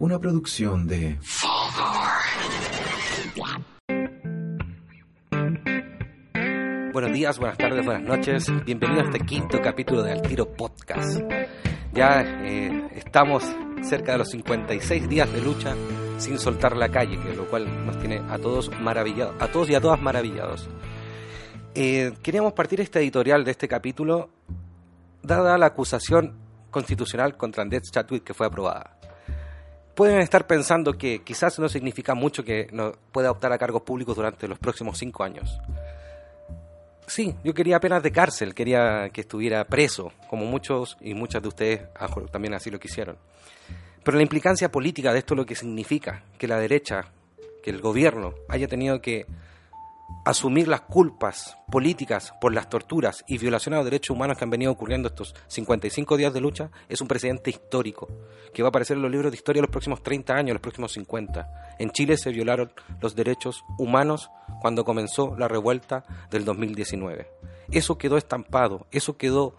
Una producción de Buenos días, buenas tardes, buenas noches. Bienvenido a este quinto capítulo de Al Tiro Podcast. Ya eh, estamos cerca de los 56 días de lucha sin soltar la calle, que lo cual nos tiene a todos maravillados, a todos y a todas maravillados. Eh, queríamos partir este editorial de este capítulo dada la acusación constitucional contra Andrés Chadwick que fue aprobada. Pueden estar pensando que quizás no significa mucho que no pueda optar a cargos públicos durante los próximos cinco años. Sí, yo quería apenas de cárcel, quería que estuviera preso, como muchos y muchas de ustedes también así lo quisieron. Pero la implicancia política de esto es lo que significa que la derecha, que el gobierno haya tenido que asumir las culpas políticas por las torturas y violaciones a los derechos humanos que han venido ocurriendo estos 55 días de lucha es un precedente histórico que va a aparecer en los libros de historia los próximos 30 años, los próximos 50. En Chile se violaron los derechos humanos cuando comenzó la revuelta del 2019. Eso quedó estampado, eso quedó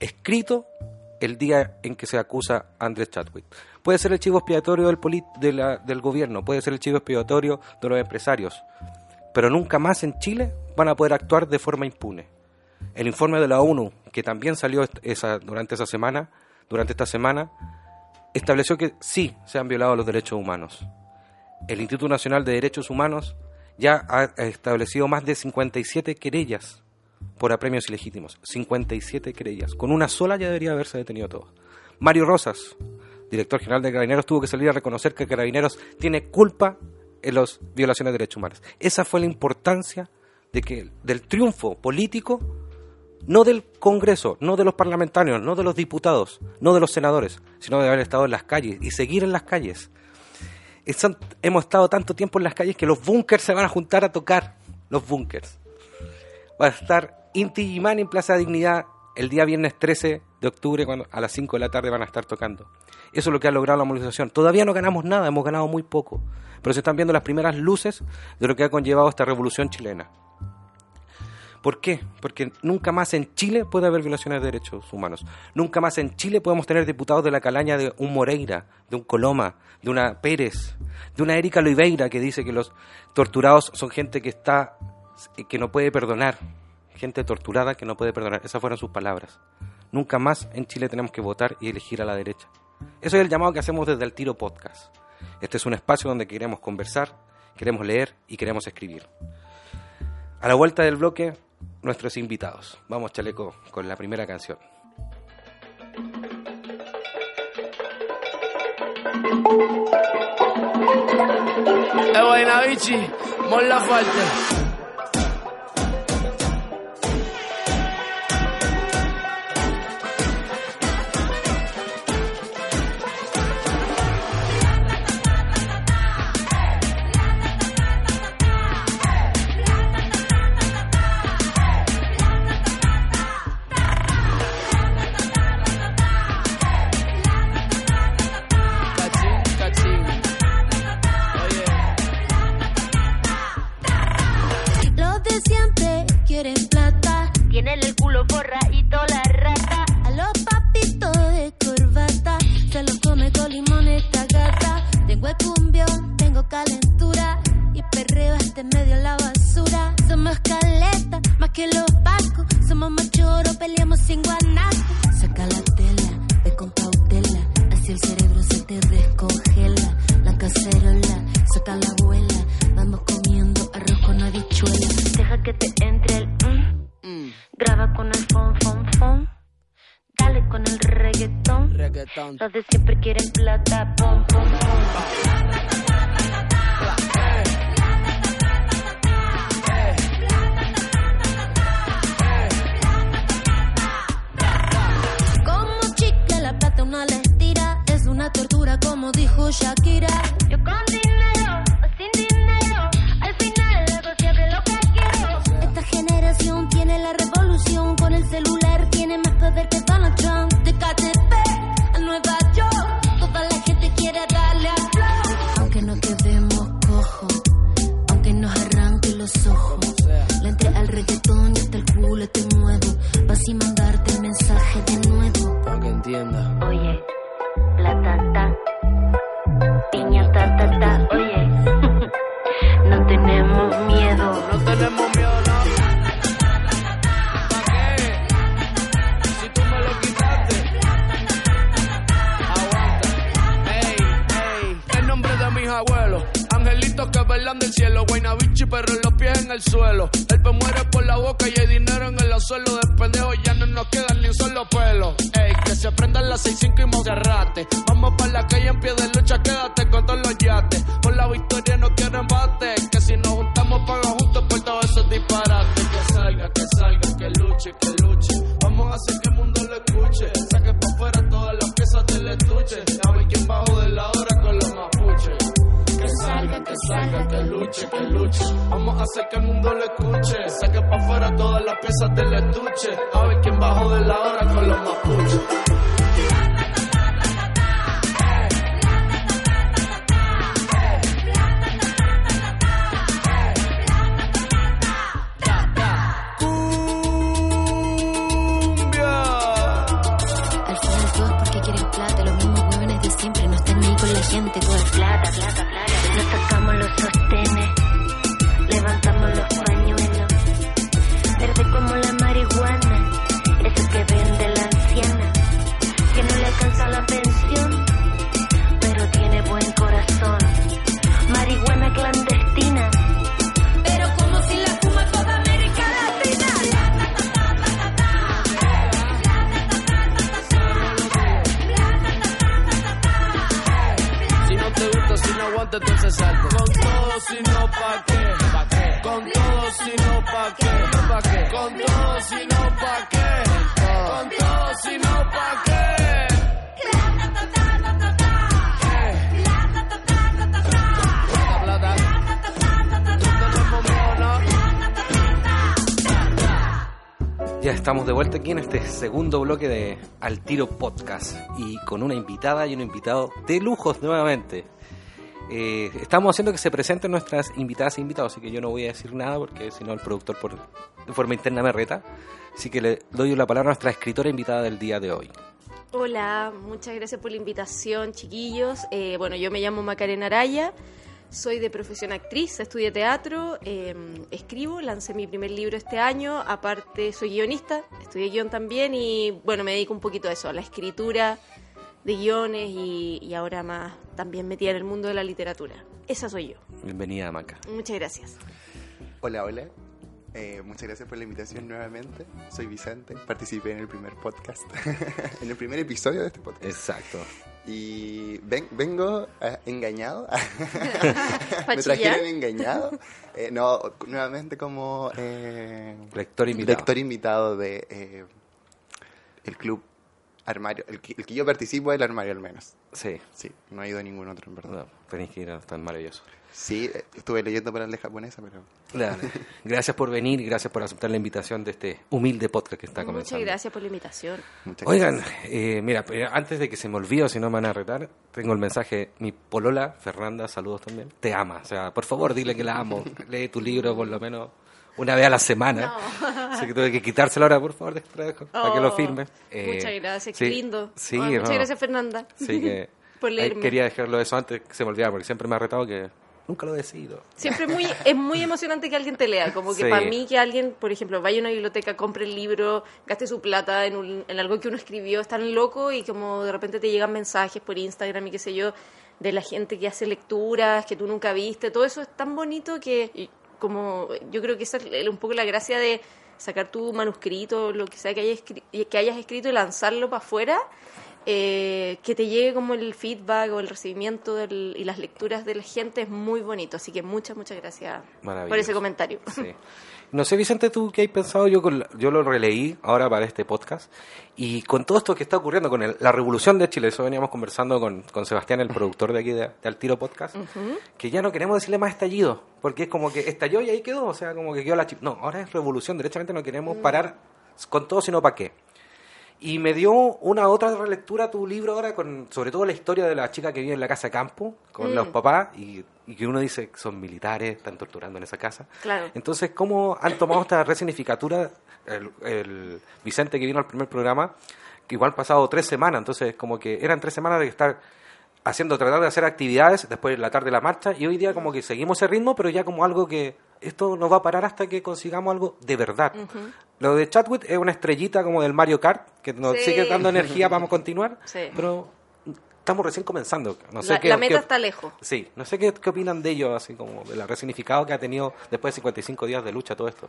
escrito el día en que se acusa a Andrés Chadwick. Puede ser el chivo expiatorio del, del gobierno, puede ser el chivo expiatorio de los empresarios, pero nunca más en Chile van a poder actuar de forma impune. El informe de la ONU, que también salió esa, durante esa semana, durante esta semana, estableció que sí se han violado los derechos humanos. El Instituto Nacional de Derechos Humanos ya ha establecido más de 57 querellas por apremios ilegítimos. 57 querellas. Con una sola ya debería haberse detenido todo. Mario Rosas, director general de Carabineros, tuvo que salir a reconocer que Carabineros tiene culpa en las violaciones de derechos humanos. Esa fue la importancia de que, del triunfo político, no del Congreso, no de los parlamentarios, no de los diputados, no de los senadores, sino de haber estado en las calles y seguir en las calles. hemos estado tanto tiempo en las calles que los búnkers se van a juntar a tocar, los búnkers. Va a estar Inti Gimán en Plaza Dignidad el día viernes 13 de octubre, a las 5 de la tarde van a estar tocando. Eso es lo que ha logrado la movilización. Todavía no ganamos nada, hemos ganado muy poco, pero se están viendo las primeras luces de lo que ha conllevado esta revolución chilena. ¿Por qué? Porque nunca más en Chile puede haber violaciones de derechos humanos. Nunca más en Chile podemos tener diputados de la calaña de un Moreira, de un Coloma, de una Pérez, de una Erika Oliveira que dice que los torturados son gente que está que no puede perdonar, gente torturada que no puede perdonar. Esas fueron sus palabras. Nunca más en Chile tenemos que votar y elegir a la derecha. Eso es el llamado que hacemos desde el Tiro Podcast. Este es un espacio donde queremos conversar, queremos leer y queremos escribir. A la vuelta del bloque, nuestros invitados. Vamos, chaleco, con la primera canción. La falta. of this aquí en este segundo bloque de Al Tiro Podcast y con una invitada y un invitado de lujos nuevamente. Eh, estamos haciendo que se presenten nuestras invitadas e invitados, así que yo no voy a decir nada porque si no el productor por, de forma interna me reta. Así que le doy la palabra a nuestra escritora invitada del día de hoy. Hola, muchas gracias por la invitación, chiquillos. Eh, bueno, yo me llamo Macarena Araya, soy de profesión actriz, estudié teatro, eh, escribo, lancé mi primer libro este año, aparte soy guionista, estudié guion también y bueno, me dedico un poquito a eso, a la escritura de guiones y, y ahora más también metida en el mundo de la literatura. Esa soy yo. Bienvenida, Maca. Muchas gracias. Hola, hola. Eh, muchas gracias por la invitación nuevamente. Soy Vicente, participé en el primer podcast, en el primer episodio de este podcast. Exacto. Y ven- vengo eh, engañado. ¿Pa' Me trajeron engañado. Eh, no, nuevamente como eh, Lector invitado. lector invitado de eh, el club Armario. El que, el que yo participo es el Armario al menos. Sí, Sí, no he ido a ningún otro en verdad. no, tenéis que ir, a- tan maravilloso. Sí, estuve leyendo para la japonesa, pero Dale. Gracias por venir y gracias por aceptar la invitación de este humilde podcast que está Muchas comenzando. gracias por la invitación. muchas Oigan, eh, mira, pero antes de que se me olvide, o si no me van a retar, tengo el mensaje, mi polola, Fernanda, saludos también, te ama. O sea, por favor, dile que la amo. Lee tu libro por lo menos una vez a la semana. Así que tuve que quitárselo ahora, por favor, para que lo Oh, firme. Eh, muchas gracias, sí, qué lindo. Sí, Ay, muchas no. gracias, Fernanda. Sí, que por leerme. quería dejarlo eso antes que se me olvidara, porque siempre me ha retado que nunca lo he decidido. Siempre es muy, es muy emocionante que alguien te lea. Como que Sí. para mí que alguien, por ejemplo, vaya a una biblioteca, compre el libro, gaste su plata en, un- en algo que uno escribió, es tan loco y como de repente te llegan mensajes por Instagram y qué sé yo, de la gente que hace lecturas que tú nunca viste. Todo eso es tan bonito que como yo creo que esa es un poco la gracia de sacar tu manuscrito, lo que sea que hayas, que hayas escrito y lanzarlo para afuera. eh, que te llegue como el feedback o el recibimiento del- y las lecturas de la gente es muy bonito. Así que muchas, muchas gracias por ese comentario. Sí. No sé, Vicente, tú qué has pensado. Yo, con la- yo lo releí ahora para este podcast. Y con todo esto que está ocurriendo, con el- la revolución de Chile, eso veníamos conversando con, con Sebastián, el productor de aquí de, de Al Tiro Podcast, que ya no queremos decirle más estallido, porque es como que estalló y ahí quedó. O sea, como que quedó la chip. No, ahora es revolución. Derechamente no queremos parar con todo, sino para qué. Y me dio una otra relectura tu libro ahora, con sobre todo la historia de la chica que vive en la casa de campo, con Mm. los papás, y, y que uno dice que son militares, están torturando en esa casa. Claro. Entonces, ¿cómo han tomado esta resignificatura el, el Vicente que vino al primer programa? Que igual han pasado tres semanas, entonces como que eran tres semanas de estar haciendo, tratar de hacer actividades, después la tarde la marcha, y hoy día como que seguimos ese ritmo, pero ya como algo que esto no va a parar hasta que consigamos algo de verdad. Lo de Chatwit es una estrellita como del Mario Kart, que nos Sí. sigue dando energía para continuar, Sí. pero estamos recién comenzando. No sé la, qué- la meta qué- está lejos. Sí, no sé qué, qué opinan de ello, así como de la resignificado que ha tenido después de 55 días de lucha todo esto.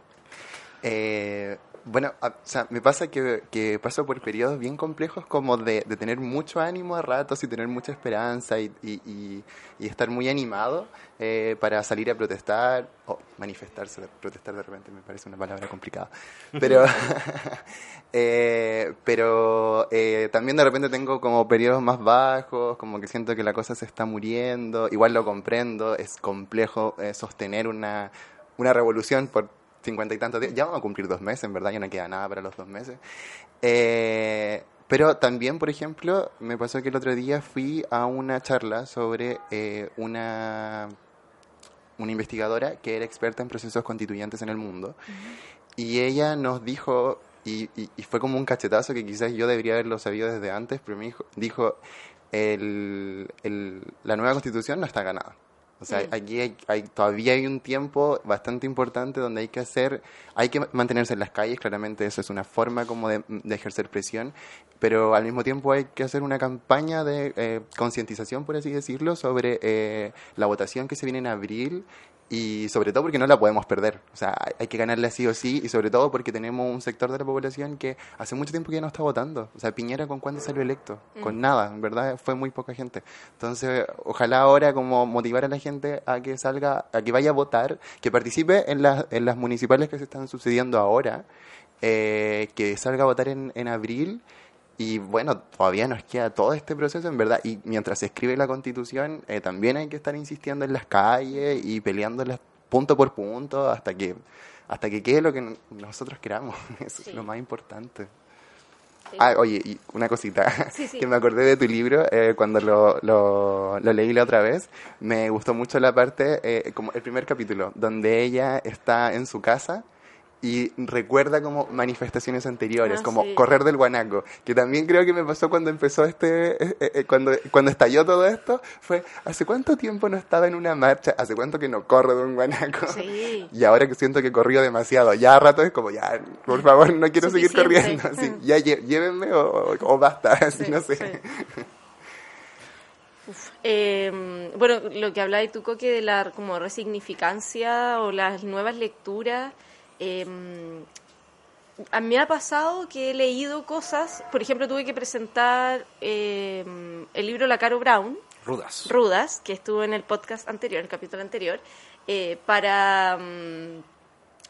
Eh, bueno, o sea, me pasa que, que paso por periodos bien complejos como de, de tener mucho ánimo a ratos y tener mucha esperanza y, y- y- y estar muy animado eh, para salir a protestar o manifestarse, protestar de repente me parece una palabra complicada, pero, eh, pero eh, también de repente tengo como periodos más bajos, como que siento que la cosa se está muriendo, igual lo comprendo, es complejo eh, sostener una, una revolución por cincuenta y tantos días. Ya vamos a cumplir dos meses, en verdad, ya no queda nada para los dos meses. Eh, pero también, por ejemplo, me pasó que el otro día fui a una charla sobre eh, una, una investigadora que era experta en procesos constituyentes en el mundo. Y ella nos dijo, y, y- y fue como un cachetazo que quizás yo debería haberlo sabido desde antes, pero me dijo, dijo el, el- la nueva constitución no está ganada. O sea, Mm. aquí hay, hay- todavía hay un tiempo bastante importante donde hay que hacer, hay que mantenerse en las calles, claramente eso es una forma como de, de ejercer presión, pero al mismo tiempo hay que hacer una campaña de eh, concientización, por así decirlo, sobre eh, la votación que se viene en abril y sobre todo porque no la podemos perder. O sea, hay- que ganarla sí o sí y sobre todo porque tenemos un sector de la población que hace mucho tiempo que ya no está votando. O sea, Piñera con cuándo salió electo? Con nada, en verdad fue muy poca gente. Entonces, ojalá ahora como motivar a la gente a que salga, a que vaya a votar, que participe en las, en las municipales que se están sucediendo ahora, eh, que salga a votar en, en abril. Y bueno, todavía nos queda todo este proceso, en verdad. Y mientras se escribe la constitución, eh, también hay que estar insistiendo en las calles y peleándolas punto por punto hasta que hasta que quede lo que nosotros queramos. Eso Sí. es lo más importante. Sí. Ah, oye, y una cosita, sí. que me acordé de tu libro eh, cuando lo, lo, lo leí la otra vez. Me gustó mucho la parte, eh, como el primer capítulo, donde ella está en su casa y recuerda como manifestaciones anteriores, Ah, como sí. correr del guanaco, que también creo que me pasó cuando empezó este, eh, eh, cuando, cuando estalló todo esto, fue, ¿hace cuánto tiempo no estaba en una marcha? ¿Hace cuánto que no corro de un guanaco? Sí. Y ahora que siento que corrió demasiado, ya a rato es como, ya, por favor, no quiero seguir corriendo. Sí, ya llévenme o, o- basta, así Sí, no sé. Uf, eh, bueno, lo que hablabas tú, Coque, de la como resignificancia o las nuevas lecturas, eh, a mí me ha pasado que he leído cosas, por ejemplo, tuve que presentar eh, el libro La Caro Brown, Rudas. Rudas, que estuvo en el podcast anterior, en el capítulo anterior, eh, para, mm,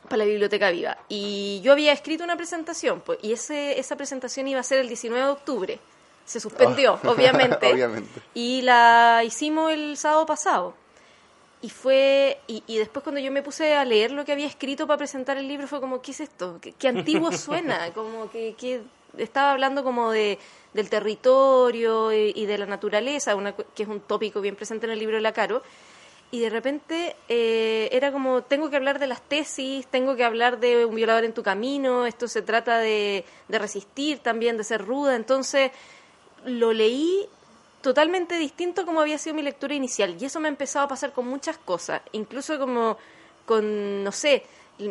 para la Biblioteca Viva. Y yo había escrito una presentación, pues, y ese, esa presentación iba a ser el 19 de octubre. Se suspendió, Oh. obviamente. Obviamente. Y la hicimos el sábado pasado. Y fue y, y después cuando yo me puse a leer lo que había escrito para presentar el libro fue como, ¿qué es esto? ¿Qué, qué antiguo suena? Como que, que estaba hablando como de del territorio y, y de la naturaleza, una, que es un tópico bien presente en el libro de la Caro. Y de repente eh, era como, tengo que hablar de las tesis, tengo que hablar de un violador en tu camino, esto se trata de, de resistir también, de ser ruda. Entonces lo leí totalmente distinto como había sido mi lectura inicial. Y eso me ha empezado a pasar con muchas cosas, incluso como con, no sé,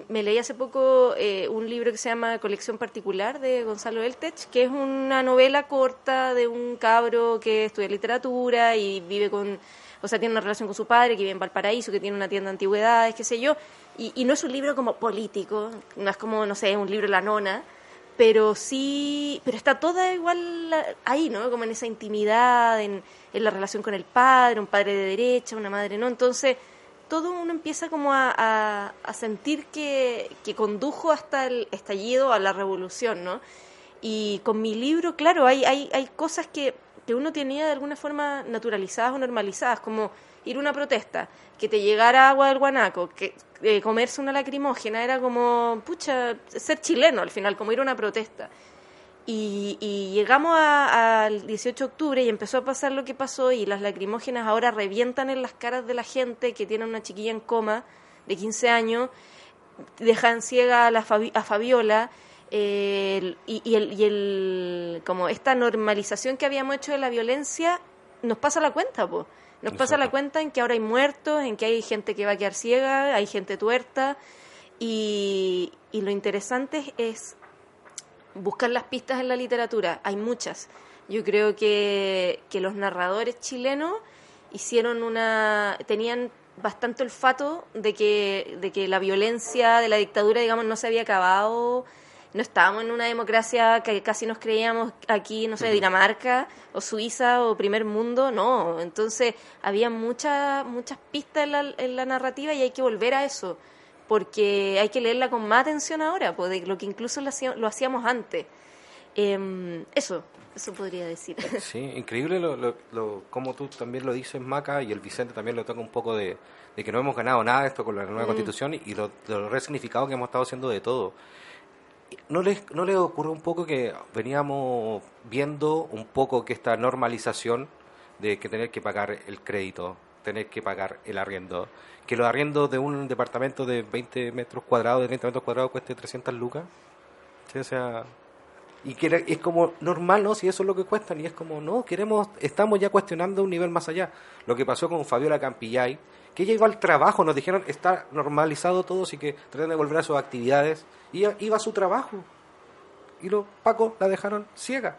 me leí hace poco eh, un libro que se llama Colección Particular de Gonzalo Eltech, que es una novela corta de un cabro que estudia literatura y vive con, o sea, tiene una relación con su padre, que vive en Valparaíso, que tiene una tienda de antigüedades, qué sé yo. Y, y no es un libro como político, no es como, no sé, un libro la nona, pero sí, pero está toda igual ahí, ¿no? Como en esa intimidad, en, en la relación con el padre, un padre de derecha, una madre no. Entonces, todo uno empieza como a, a, a sentir que, que condujo hasta el estallido, a la revolución, ¿no? Y con mi libro, claro, hay, hay, hay cosas que, que uno tenía de alguna forma naturalizadas o normalizadas, como ir a una protesta, que te llegara agua del guanaco, que eh, comerse una lacrimógena, era como, pucha, ser chileno al final, como ir a una protesta. Y, y llegamos al 18 de octubre y empezó a pasar lo que pasó y las lacrimógenas ahora revientan en las caras de la gente que tiene una chiquilla en coma de 15 años, dejan ciega a, la a Fabiola eh, y, y el, y el- como esta normalización que habíamos hecho de la violencia nos pasa la cuenta, pues. Nos pasa la cuenta en que ahora hay muertos, en que hay gente que va a quedar ciega, hay gente tuerta y, y lo interesante es buscar las pistas en la literatura. Hay muchas. Yo creo que, que los narradores chilenos hicieron una. tenían bastante olfato de que, de que la violencia de la dictadura, digamos, no se había acabado. No estábamos en una democracia que casi nos creíamos aquí, no sé, Dinamarca o Suiza o primer mundo, no. Entonces, había muchas muchas pistas en la, en la narrativa y hay que volver a eso porque hay que leerla con más atención ahora, pues, de lo que incluso lo hacíamos, lo hacíamos antes. Em, eso, eso podría decir. Sí, increíble lo, lo, lo- como tú también lo dices, Maca, y el Vicente también lo toca un poco de, de que no hemos ganado nada esto con la nueva constitución y lo, de lo resignificado que hemos estado haciendo de todo. ¿No les, ¿No les ocurre un poco que veníamos viendo un poco que esta normalización de que tener que pagar el crédito, tener que pagar el arriendo, que los arriendos de un departamento de 20 metros cuadrados, de 30 metros cuadrados cueste 300 lucas? Sí, o sea, y que es como normal, ¿no? Si eso es lo que cuestan, y es como, no, queremos, estamos ya cuestionando un nivel más allá. Lo que pasó con Fabiola Campillay, que ella iba al trabajo, nos dijeron, está normalizado todo, así que tratan de volver a sus actividades, y ella iba a su trabajo. Y los Pacos la dejaron ciega.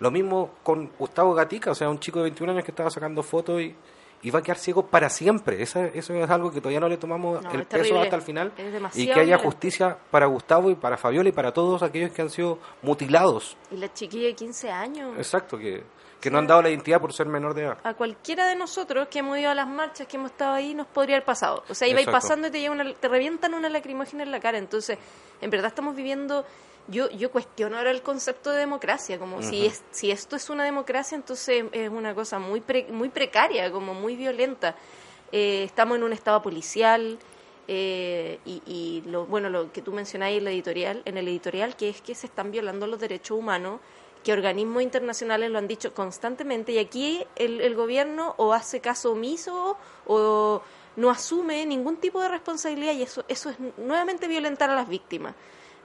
Lo mismo con Gustavo Gatica, o sea, un chico de 21 años que estaba sacando fotos y, y va a quedar ciego para siempre. Eso, eso es algo que todavía no le tomamos No, el es peso hasta el final. Y que haya justicia para Gustavo y para Fabiola y para todos aquellos que han sido mutilados. Y la chiquilla de 15 años. Exacto, que, que no han dado la identidad por ser menor de edad. A cualquiera de nosotros que hemos ido a las marchas, que hemos estado ahí, nos podría haber pasado. O sea, iba Exacto. pasando y te, una, te revientan una lacrimógena en la cara. Entonces, en verdad estamos viviendo... Yo, yo cuestiono ahora el concepto de democracia, como si, es, si esto es una democracia, entonces es una cosa muy, pre- muy precaria, como muy violenta. Eh, estamos en un estado policial, eh, y, y lo bueno lo que tú mencionáis en la editorial en el editorial que es que se están violando los derechos humanos que organismos internacionales lo han dicho constantemente y aquí el, el gobierno o hace caso omiso o no asume ningún tipo de responsabilidad y eso eso es nuevamente violentar a las víctimas.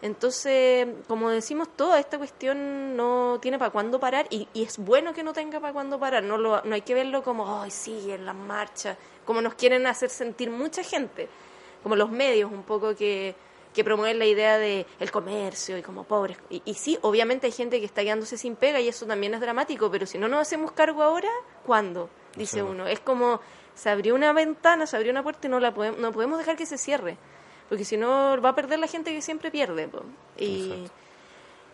Entonces como decimos toda esta cuestión no tiene para cuándo parar y, y es bueno que no tenga para cuándo parar no lo no hay que verlo como ay sí en las marchas como nos quieren hacer sentir mucha gente como los medios un poco que, que promueven la idea de el comercio y como pobres. Y, y sí, obviamente hay gente que está quedándose sin pega y eso también es dramático, pero si no nos hacemos cargo ahora, ¿cuándo? Dice Sí. uno. Es como se abrió una ventana, se abrió una puerta y no la podemos, no podemos dejar que se cierre, porque si no va a perder la gente que siempre pierde. po. Y, Exacto.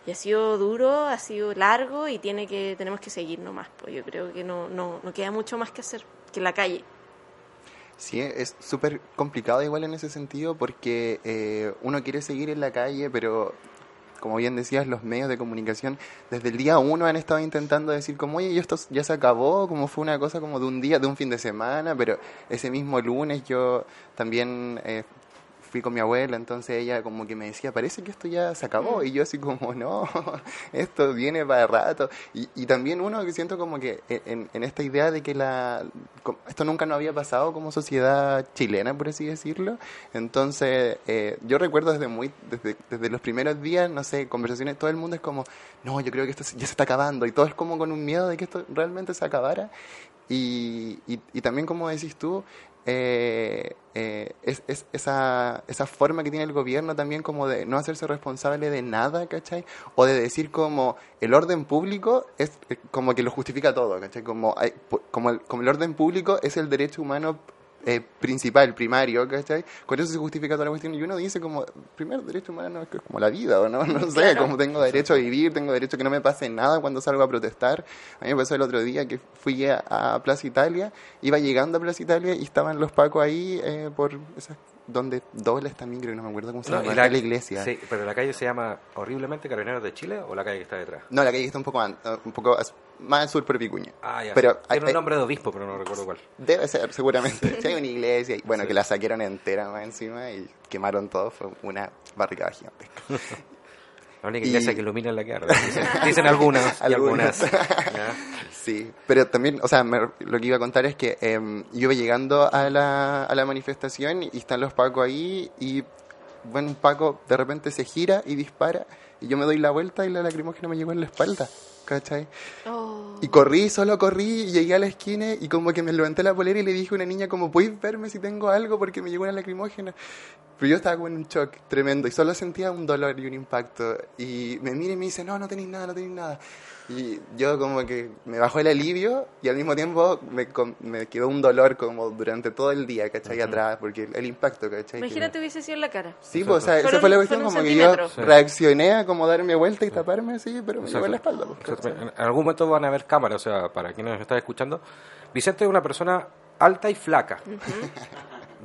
y ha sido duro, ha sido largo y tiene que tenemos que seguir nomás. Pues yo creo que no, no, no queda mucho más que hacer que la calle. Sí, es súper complicado igual en ese sentido porque eh, uno quiere seguir en la calle, pero como bien decías, los medios de comunicación desde el día uno han estado intentando decir como, oye, esto ya se acabó, como fue una cosa como de un día, de un fin de semana, pero ese mismo lunes yo también eh, fui con mi abuela, entonces ella como que me decía, parece que esto ya se acabó, y yo así como, no, esto viene para rato, y, y también uno que siento como que en, en esta idea de que la esto nunca nos había pasado como sociedad chilena, por así decirlo, entonces eh, yo recuerdo desde muy, desde, desde los primeros días, no sé, conversaciones, todo el mundo es como, no, yo creo que esto ya se está acabando, y todo es como con un miedo de que esto realmente se acabara, y, y, y también como decís tú, eh, eh, es, es esa, esa forma que tiene el gobierno también como de no hacerse responsable de nada, ¿cachai? O de decir como el orden público es eh, como que lo justifica todo, ¿cachai? Como, hay- como, el, como el orden público es el derecho humano eh, principal, primario, ¿cachai? Con eso se justifica toda la cuestión. Y uno dice como, primer derecho humano es como la vida, ¿o no? No sé, como tengo derecho a vivir, tengo derecho a que no me pase nada cuando salgo a protestar. A mí me pasó el otro día que fui a, a Plaza Italia, iba llegando a Plaza Italia y estaban los pacos ahí eh, por esas donde dobla esta micro, no me acuerdo cómo se llama, y la, la iglesia. Sí, pero la calle se llama horriblemente Carabineros de Chile o la calle que está detrás. No, la calle está un poco, an- un poco más al sur por Vicuña. Ah, ya. Pero Tiene hay- un hay- nombre de obispo, pero no recuerdo cuál. Debe ser, seguramente. Sí, hay una iglesia, y, bueno, que la saquearon entera más encima y quemaron todo, fue una barricada gigantesca. La única Y- iglesia que ilumina es la que arde. Dicen, dicen algunas y algunas. Sí, pero también, o sea, me- lo que iba a contar es que em, yo iba llegando a la, a la manifestación y están los pacos ahí y, bueno, un paco de repente se gira y dispara y yo me doy la vuelta y la lacrimógena me llegó en la espalda, ¿cachai? Oh. Y corrí, solo corrí, y llegué a la esquina y como que me levanté la polera y le dije a una niña como, ¿puedes verme si tengo algo? Porque me llegó una lacrimógena. Pero yo estaba como en un shock tremendo y solo sentía un dolor y un impacto. Y me mira y me dice, no, no tenéis nada, no tenéis nada. Y yo como que me bajó el alivio y al mismo tiempo me, me quedó un dolor como durante todo el día, ¿cachai? Atrás, porque el impacto, ¿cachai? Que- Imagínate hubiese sido en la cara. Sí, pues, o sea, esa fue la cuestión, como que yo. Sí. reaccioné a como darme vuelta y taparme, sí, pero me llegó en la espalda. pues. En algún momento van a haber cámaras, o sea, para quienes nos están escuchando. Vicente es una persona alta y flaca.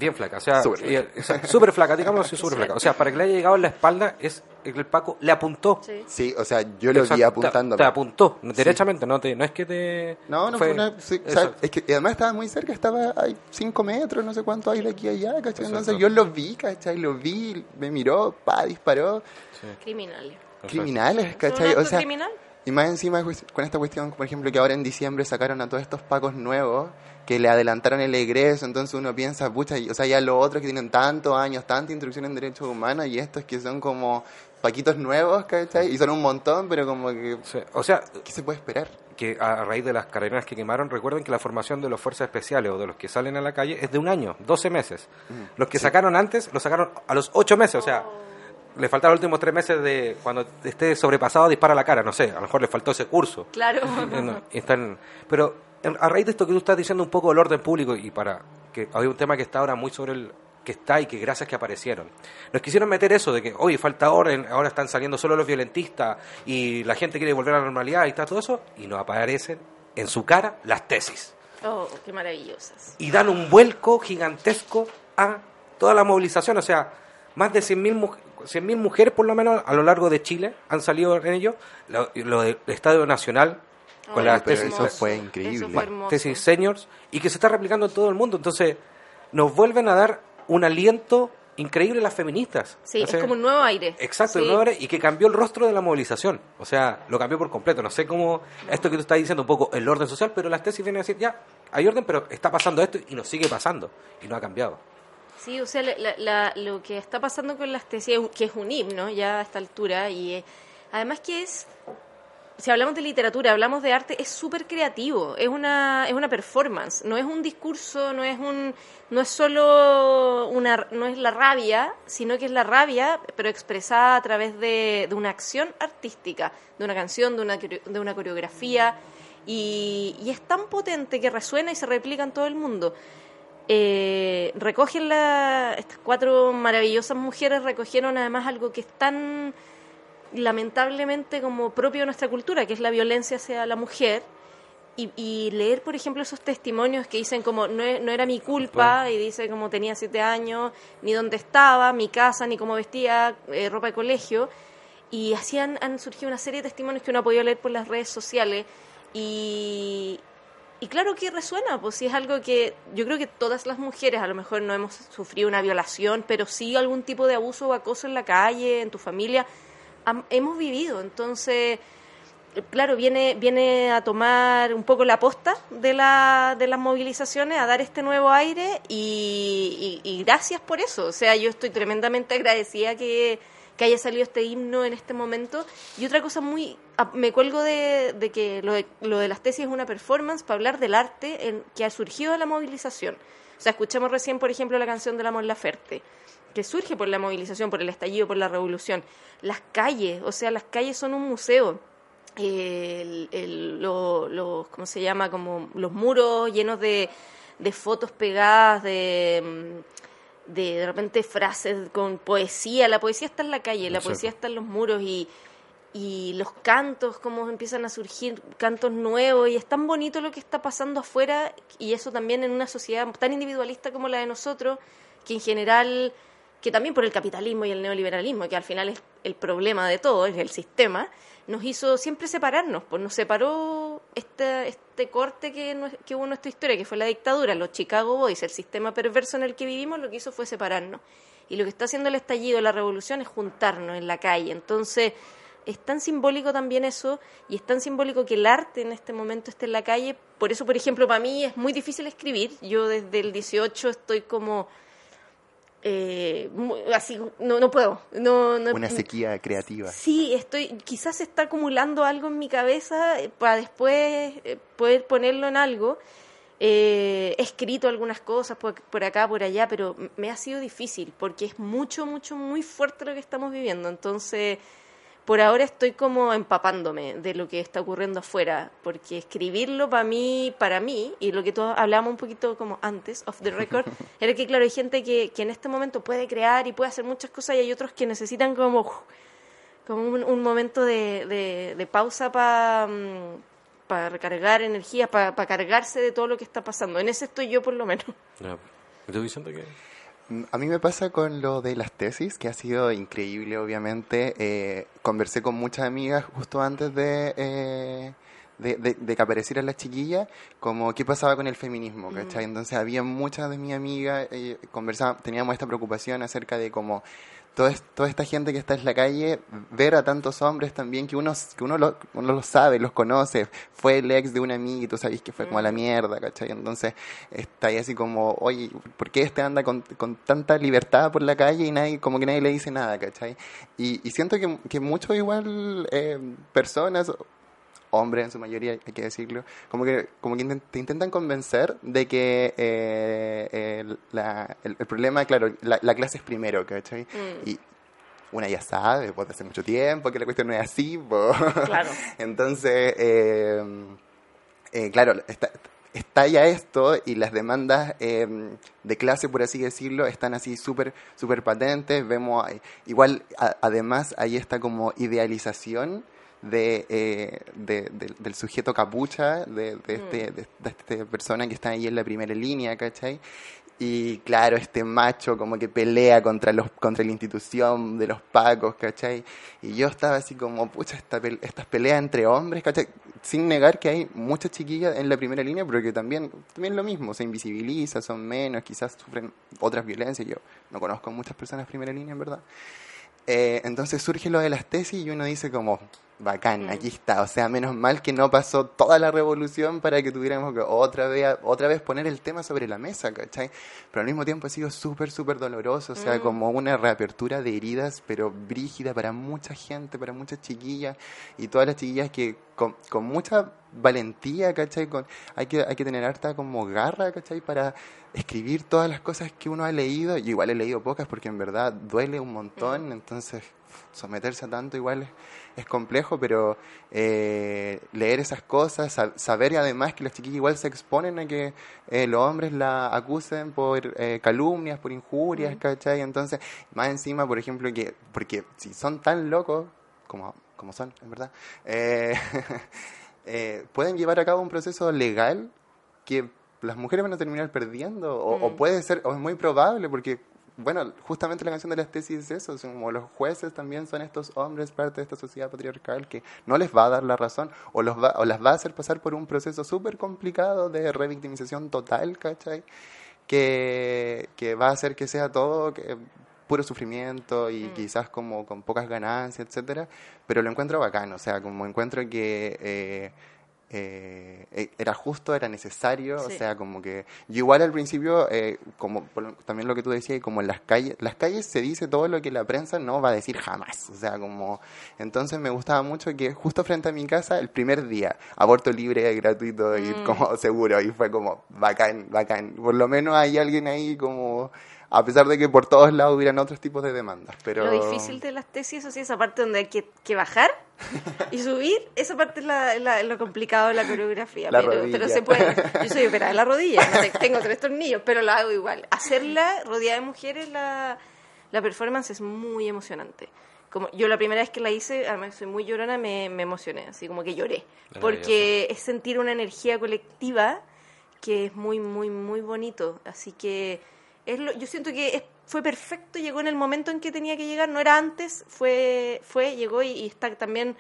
Bien flaca, o sea, Súper flaca. y- o sea, súper flaca, digamos así, súper flaca. O sea, para que le haya llegado en la espalda, es que el Paco le apuntó. Sí. Sí, o sea, yo lo vi apuntando. Te, te apuntó, derechamente, no, te, no es que te... No, no fue, una. sí, o sea, es que y además estaba muy cerca, estaba hay cinco metros, no sé cuánto hay de aquí a allá, ¿cachai? Entonces yo lo vi, ¿cachai? Lo vi, me miró, pa, disparó. Criminales. Criminales, ¿Es un ¿cachai? O sea, criminal? y más encima pues, con esta cuestión, por ejemplo, que ahora en diciembre sacaron a todos estos pacos nuevos que le adelantaron el egreso, entonces uno piensa, pucha, o sea, ya los otros que tienen tantos años, tanta instrucción en derechos humanos y estos que son como paquitos nuevos, ¿cachai? Y son un montón, pero como que, Sí, O sea, ¿qué se puede esperar? que a raíz de las carabineras que quemaron, recuerden que la formación de las fuerzas especiales o de los que salen a la calle es de un año, 12 meses. Los que sacaron antes, los sacaron a los 8 meses, o sea, le faltaron los últimos 3 meses de cuando esté sobrepasado dispara la cara, no sé, a lo mejor le faltó ese curso. Claro. No, y están, pero a raíz de esto que tú estás diciendo un poco del orden público y para que hay un tema que está ahora muy sobre el que está y que gracias que aparecieron. Nos quisieron meter eso de que, oye, falta orden, ahora están saliendo solo los violentistas y la gente quiere volver a la normalidad y está todo eso, y nos aparecen en su cara las tesis. Oh, qué maravillosas. Y dan un vuelco gigantesco a toda la movilización, o sea, más de 100.000 mu- 100.000 mujeres por lo menos a lo largo de Chile han salido en ello, lo, lo del Estadio Nacional con las tesis eso fue increíble. Eso fue hermoso. tesis seniors y que se está replicando en todo el mundo. Entonces, nos vuelven a dar un aliento increíble a las feministas. Sí, es como un nuevo aire. Exacto, Sí. un nuevo aire, y que cambió el rostro de la movilización. O sea, lo cambió por completo. No sé cómo, esto que tú estás diciendo un poco, el orden social, pero las tesis vienen a decir, ya, hay orden, pero está pasando esto y nos sigue pasando. Y no ha cambiado. Sí, o sea, la- la- la- lo que está pasando con las tesis, que es un himno ya a esta altura, y eh, además que es, si hablamos de literatura, hablamos de arte, es súper creativo, es una, es una performance, no es un discurso, no es un, no es solo una, no es la rabia, sino que es la rabia, pero expresada a través de, de una acción artística, de una canción, de una, de una coreografía, y, y es tan potente que resuena y se replica en todo el mundo. Eh, recogen la, estas cuatro maravillosas mujeres recogieron además algo que es tan lamentablemente como propio de nuestra cultura, que es la violencia hacia la mujer. Y, y leer, por ejemplo, esos testimonios que dicen como no, no era mi culpa, y dice como tenía siete años, ni dónde estaba, mi casa, ni cómo vestía, eh, ropa de colegio. Y así han, han surgido una serie de testimonios que uno ha podido leer por las redes sociales. Y, y claro que resuena, pues sí es algo que yo creo que todas las mujeres a lo mejor no hemos sufrido una violación, pero sí algún tipo de abuso o acoso en la calle, en tu familia, hemos vivido. Entonces, claro, viene, viene a tomar un poco la posta de, la, de las movilizaciones, a dar este nuevo aire y gracias por eso. O sea, yo estoy tremendamente agradecida que, que haya salido este himno en este momento. Y otra cosa muy... ah, Me cuelgo de, de que lo de, lo de las tesis es una performance para hablar del arte en, que ha surgido de la movilización. O sea, escuchamos recién, por ejemplo, la canción de la Mon Laferte, que surge por la movilización, por el estallido, por la revolución. Las calles, o sea, las calles son un museo. El, el- lo- los, ¿cómo se llama? Como los muros llenos de, de fotos pegadas, de, mm, de de repente frases con poesía. La poesía está en la calle, la poesía está en los muros y, y los cantos, cómo empiezan a surgir cantos nuevos y es tan bonito lo que está pasando afuera y eso también en una sociedad tan individualista como la de nosotros, que en general, que también por el capitalismo y el neoliberalismo, que al final es el problema de todo, es el sistema, nos hizo siempre separarnos, pues nos separó este, este corte que, que hubo en nuestra historia, que fue la dictadura, los Chicago Boys, el sistema perverso en el que vivimos, lo que hizo fue separarnos. Y lo que está haciendo el estallido, la revolución, es juntarnos en la calle. Entonces, es tan simbólico también eso, y es tan simbólico que el arte en este momento esté en la calle. Por eso, por ejemplo, para mí es muy difícil escribir. Yo desde el 18 estoy como... eh, así, no, no puedo. No, no, Una sequía creativa. Sí, estoy, quizás se está acumulando algo en mi cabeza eh, para después eh, poder ponerlo en algo. Eh, he escrito algunas cosas por, por acá, por allá, pero me ha sido difícil porque es mucho, mucho, muy fuerte lo que estamos viviendo. Entonces, por ahora estoy como empapándome de lo que está ocurriendo afuera, porque escribirlo para mí, para mí, y lo que todos hablamos un poquito como antes, off the record, era que claro, hay gente que, que en este momento puede crear y puede hacer muchas cosas y hay otros que necesitan como, como un, un momento de, de- de pausa para para recargar energía, para cargarse de todo lo que está pasando. En ese estoy yo por lo menos. ¿Y tú, Vicente, qué? Mm, A mí me pasa con lo de las tesis, que ha sido increíble, obviamente. Eh, conversé con muchas amigas justo antes de, eh, de, de- de que apareciera la chiquilla, como qué pasaba con el feminismo, ¿cachai? Entonces había muchas de mis amigas, eh, teníamos esta preocupación acerca de cómo toda, toda esta gente que está en la calle, ver a tantos hombres también que uno, que uno, lo, uno los sabe, los conoce, fue el ex de una amiga y tú sabes que fue como a la mierda, ¿cachai? Entonces está ahí así como, oye, ¿por qué este anda con, con tanta libertad por la calle y nadie, como que nadie le dice nada, ¿cachai? Y, y siento que, que muchos igual eh, personas, hombres en su mayoría, hay que decirlo, como que, como que te intentan convencer de que eh, el, la- el- el problema, claro, la, la clase es primero, ¿cachai? Y una ya sabe, pues hace mucho tiempo que la cuestión no es así. Claro. Entonces, eh, eh, claro, está, está ya esto y las demandas eh, de clase, por así decirlo, están así súper súper patentes. Vemos, eh, igual, a- además, ahí está como idealización de, eh, de- de- del sujeto capucha, de, de, este, de, de esta persona que está ahí en la primera línea, ¿cachai? Y claro, este macho como que pelea contra los contra la institución de los pacos, ¿cachai? Y yo estaba así como, pucha, esta estas peleas entre hombres, ¿cachai? Sin negar que hay muchas chiquillas en la primera línea, pero que también, también lo mismo, se invisibiliza, son menos, quizás sufren otras violencias. Yo no conozco muchas personas en primera línea, en verdad. Eh, entonces surge lo de las tesis y uno dice como, bacán, aquí está. O sea, menos mal que no pasó toda la revolución para que tuviéramos que otra vez, otra vez poner el tema sobre la mesa, ¿cachai? Pero al mismo tiempo ha sido súper, súper doloroso. O sea, como una reapertura de heridas, pero brígida para mucha gente, para muchas chiquillas. Y todas las chiquillas que con, con mucha valentía, ¿cachai? Con, hay, que, hay que tener harta como garra, ¿cachai? Para escribir todas las cosas que uno ha leído. Yo igual he leído pocas porque en verdad duele un montón, entonces someterse a tanto igual es, es complejo, pero eh, leer esas cosas, sab- saber además que las chiquillas igual se exponen a que eh, los hombres la acusen por eh, calumnias, por injurias, ¿cachai? Entonces, más encima, por ejemplo, que, porque si son tan locos, como, como son, en verdad, eh, eh, pueden llevar a cabo un proceso legal que las mujeres van a terminar perdiendo, o, o puede ser, o es muy probable, porque, bueno, justamente la canción de las tesis es eso, como los jueces también son estos hombres, parte de esta sociedad patriarcal, que no les va a dar la razón, o, los va, o las va a hacer pasar por un proceso súper complicado de revictimización total, ¿cachai? Que, que va a hacer que sea todo que, puro sufrimiento y quizás como con pocas ganancias, etcétera, pero lo encuentro bacán, o sea, como encuentro que eh, eh, eh, era justo, era necesario, o sea, como que yo igual al principio, eh, como por también lo que tú decías, como en las calles, las calles se dice todo lo que la prensa no va a decir jamás, o sea, como, entonces me gustaba mucho que justo frente a mi casa, el primer día, aborto libre, gratuito y como seguro, y fue como bacán, bacán, por lo menos hay alguien ahí como a pesar de que por todos lados hubieran otros tipos de demandas. Pero... Lo difícil de las tesis, eso sí, esa parte donde hay que, que bajar y subir, esa parte es la, la- lo complicado de la coreografía. La pero, pero se puede. Yo soy operada de la rodilla, no tengo tres tornillos, pero lo hago igual. Hacerla rodeada de mujeres, la, la performance es muy emocionante. Como yo la primera vez que la hice, además soy muy llorona, me, me emocioné, así como que lloré. Porque es sentir una energía colectiva que es muy, muy, muy bonito. Así que es lo, yo siento que es- fue perfecto, llegó en el momento en que tenía que llegar, no era antes, fue, fue llegó y, y está también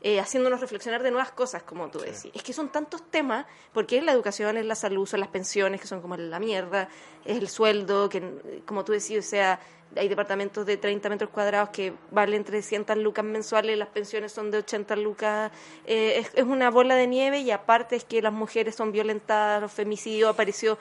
eh, haciéndonos reflexionar de nuevas cosas, como tú decís. Es que son tantos temas, porque es la educación, es la salud, son las pensiones, que son como la mierda, es el sueldo, que como tú decís, o sea, hay departamentos de 30 metros cuadrados que valen 300 lucas mensuales, las pensiones son de 80 lucas, eh, es, es una bola de nieve y aparte es que las mujeres son violentadas, los femicidios, apareció,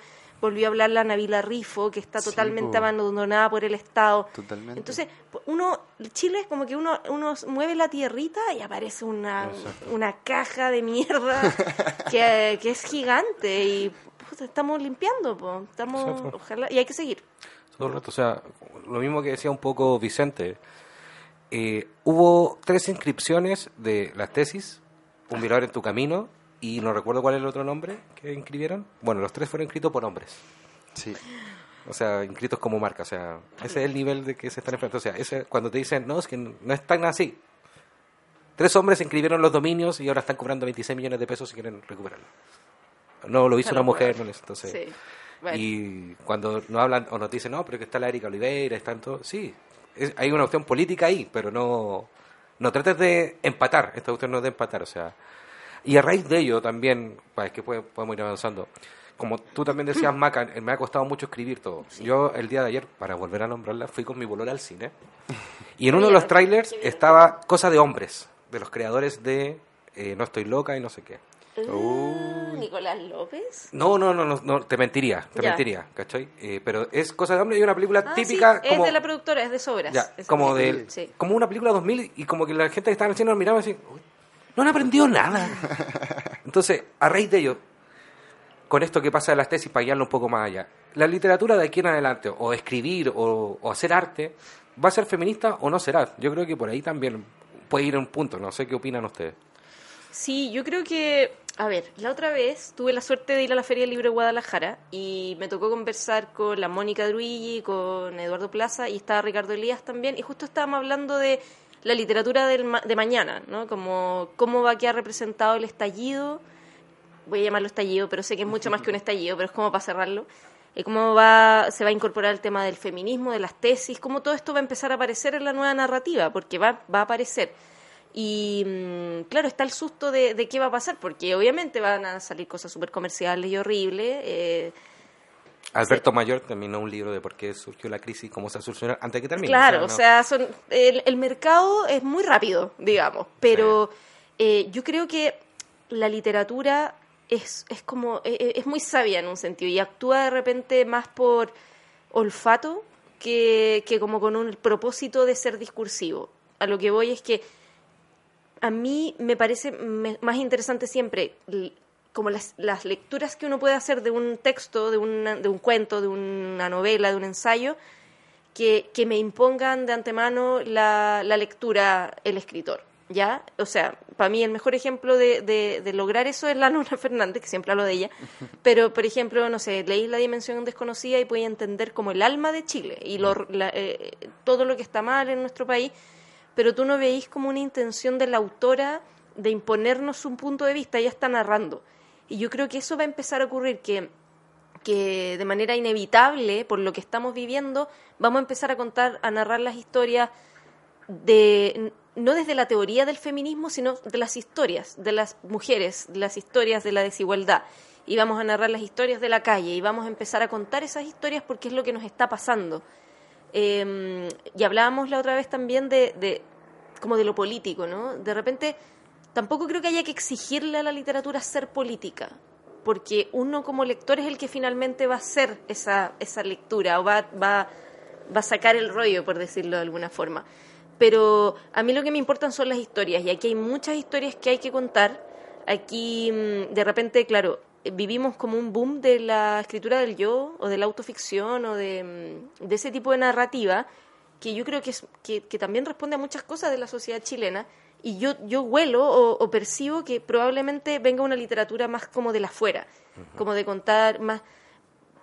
volvió a hablar la Navila Rifo, que está Sí, totalmente po. abandonada por el Estado. Totalmente. Entonces, uno, Chile es como que uno, uno mueve la tierrita y aparece una, una caja de mierda que, que es gigante y puta, estamos limpiando, po. estamos, Exacto. ojalá, y hay que seguir. Todo el rato, o sea, lo mismo que decía un poco Vicente. eh, hubo tres inscripciones de las tesis, Un mirador en tu camino, y no recuerdo cuál es el otro nombre que inscribieron. Bueno, los tres fueron inscritos por hombres. Sí. O sea, inscritos como marca. O sea, ese es el nivel de que se están enfrentando. O sea, ese, cuando te dicen, no, es que no es tan así. Tres hombres inscribieron los dominios y ahora están cobrando 26 millones de pesos si quieren recuperarlo. No lo hizo una mujer, no es- entonces... Sí. Bueno. Y cuando nos hablan o nos dicen, no, pero que está la Erika Oliveira, están todos. Sí, es- hay una opción política ahí, pero no, no trates de empatar. Esta cuestión no es de empatar, o sea. Y a raíz de ello también, pues, es que puede- podemos ir avanzando. Como tú también decías, Maca, eh, me ha costado mucho escribir todo. Yo el día de ayer, para volver a nombrarla, fui con mi bolola al cine. Y en uno de los trailers estaba Cosa de Hombres, de los creadores de eh, No Estoy Loca y no sé qué. Ah, Nicolás López. No, no, no, no, no, te mentiría, te Ya. mentiría, ¿cachai? Eh, pero es Cosa de Hombre y una película Ah, típica sí, como... es de la productora, es de Sobras. Ya, Es como de- Sí. como una película 2000 y como que la gente que estaba en el cine nos miraba así, "Uy, no han aprendido nada. Entonces, a raíz de ello, con esto que pasa de las tesis, para guiarlo un poco más allá, la literatura de aquí en adelante, o escribir, o, o hacer arte, ¿va a ser feminista o no será? Yo creo que por ahí también puede ir un punto, no sé qué opinan ustedes. Sí, yo creo que, a ver, la otra vez tuve la suerte de ir a la Feria del Libro de Guadalajara y me tocó conversar con la Mónica Druigi, con Eduardo Plaza y estaba Ricardo Elías también y justo estábamos hablando de la literatura del ma- de mañana, ¿no? Como cómo va a quedar representado el estallido, voy a llamarlo estallido, pero sé que es mucho más que un estallido, pero es como para cerrarlo. Eh, cómo va, se va a incorporar el tema del feminismo, de las tesis, cómo todo esto va a empezar a aparecer en la nueva narrativa, porque va, va a aparecer. Y mm, claro, está el susto de, de qué va a pasar, porque obviamente van a salir cosas súper comerciales y horribles. eh, Alberto Mayor terminó un libro de por qué surgió la crisis y cómo se solucionó antes de que termine. claro, no- o sea, son, el, el mercado es muy rápido, digamos, pero eh, yo creo que la literatura es, es como, eh, eh, es muy sabia en un sentido y actúa de repente más por olfato que, que como con un propósito de ser discursivo. A lo que voy es que a mí me parece más interesante siempre como las, las lecturas que uno puede hacer de un texto, de, una- de un cuento, de una novela, de un ensayo, que, que me impongan de antemano la, la lectura el escritor. ¿Ya? O sea, para mí el mejor ejemplo de, de- de lograr eso es la Luna Fernández, que siempre hablo de ella. Pero, por ejemplo, no sé, leí La Dimensión Desconocida y podía entender como el alma de Chile y lo- la- eh, todo lo que está mal en nuestro país pero tú no veís como una intención de la autora de imponernos un punto de vista, ella está narrando. Y yo creo que eso va a empezar a ocurrir, que, que de manera inevitable, por lo que estamos viviendo, vamos a empezar a contar, a narrar las historias de no desde la teoría del feminismo, sino de las historias de las mujeres, de las historias de la desigualdad. Y vamos a narrar las historias de la calle y vamos a empezar a contar esas historias porque es lo que nos está pasando. Eh, y hablábamos la otra vez también de, de como de lo político, ¿no? De repente tampoco creo que haya que exigirle a la literatura ser política, porque uno como lector es el que finalmente va a hacer esa, esa lectura o va, va, va a sacar el rollo, por decirlo de alguna forma. Pero a mí lo que me importan son las historias y aquí hay muchas historias que hay que contar. Aquí, mm, de repente, claro, vivimos como un boom de la escritura del yo o de la autoficción o de, mm, de ese tipo de narrativa que yo creo que, es, que, que también responde a muchas cosas de la sociedad chilena y yo, yo huelo o, o percibo que probablemente venga una literatura más como de la afuera, como de contar más,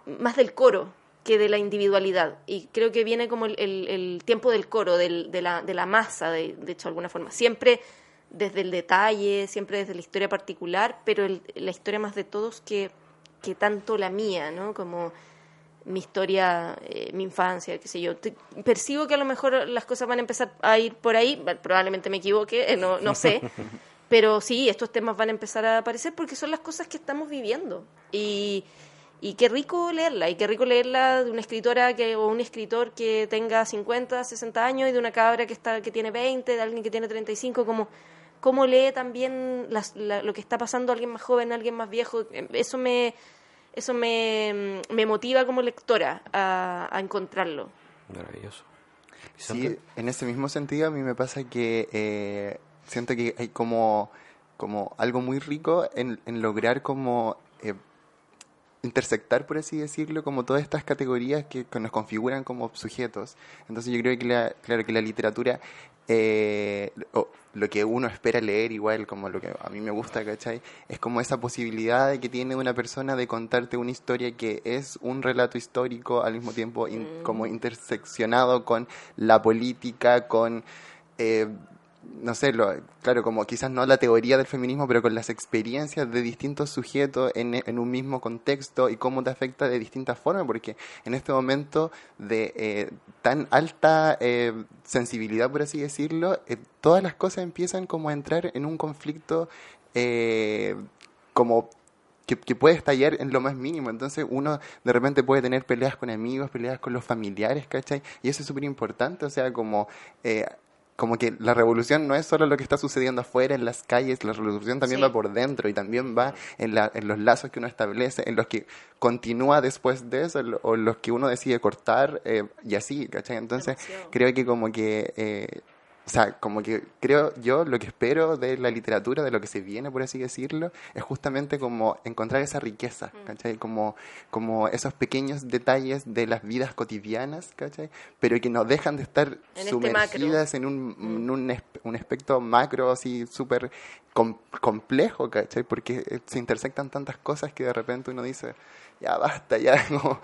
más del coro que de la individualidad. Y creo que viene como el, el- el tiempo del coro, del- de, la, de la masa, de, de hecho, de alguna forma. Siempre desde el detalle, siempre desde la historia particular, pero el- la historia más de todos que, que tanto la mía, ¿no? Como mi historia, eh, mi infancia, qué sé yo. Percibo que a lo mejor las cosas van a empezar a ir por ahí, probablemente me equivoque, no, no sé, pero sí, estos temas van a empezar a aparecer porque son las cosas que estamos viviendo. Y, y qué rico leerla, y qué rico leerla de una escritora que, o un escritor que tenga 50, 60 años y de una cabra que, está, que tiene 20, de alguien que tiene 35, como cómo lee también las- la- lo que está pasando alguien más joven, alguien más viejo. Eso me, eso me, me motiva como lectora a, a encontrarlo. Maravilloso. Sí, en ese mismo sentido a mí me pasa que eh, siento que hay como, como algo muy rico en, en lograr como eh, intersectar, por así decirlo, como todas estas categorías que, que nos configuran como sujetos. Entonces yo creo que la, claro que la literatura, eh, o lo que uno espera leer igual, como lo que a mí me gusta, ¿cachai? Es como esa posibilidad de que tiene una persona de contarte una historia que es un relato histórico al mismo tiempo in- como interseccionado con la política, con... eh, no sé, lo, claro, como quizás no la teoría del feminismo, pero con las experiencias de distintos sujetos en, en un mismo contexto y cómo te afecta de distintas formas, porque en este momento de eh, tan alta eh, sensibilidad, por así decirlo, eh, todas las cosas empiezan como a entrar en un conflicto eh, como que, puede estallar en lo más mínimo. Entonces uno de repente puede tener peleas con amigos, peleas con los familiares, ¿cachai? Y eso es súper importante, o sea, como... eh, como que la revolución no es solo lo que está sucediendo afuera en las calles, la revolución también Sí. va por dentro y también va en, la, en los lazos que uno establece, en los que continúa después de eso, lo- o los que uno decide cortar y y así, ¿cachai? Entonces creo que como que, eh, o sea, como que creo yo lo que espero de la literatura, de lo que se viene, por así decirlo, es justamente como encontrar esa riqueza, Mm. ¿cachai? Como, como esos pequeños detalles de las vidas cotidianas, ¿cachai? Pero que no dejan de estar En este sumergidas en un, en un, es- un aspecto macro así súper com- complejo, ¿cachai? Porque eh, se intersectan tantas cosas que de repente uno dice, ya basta, ya como,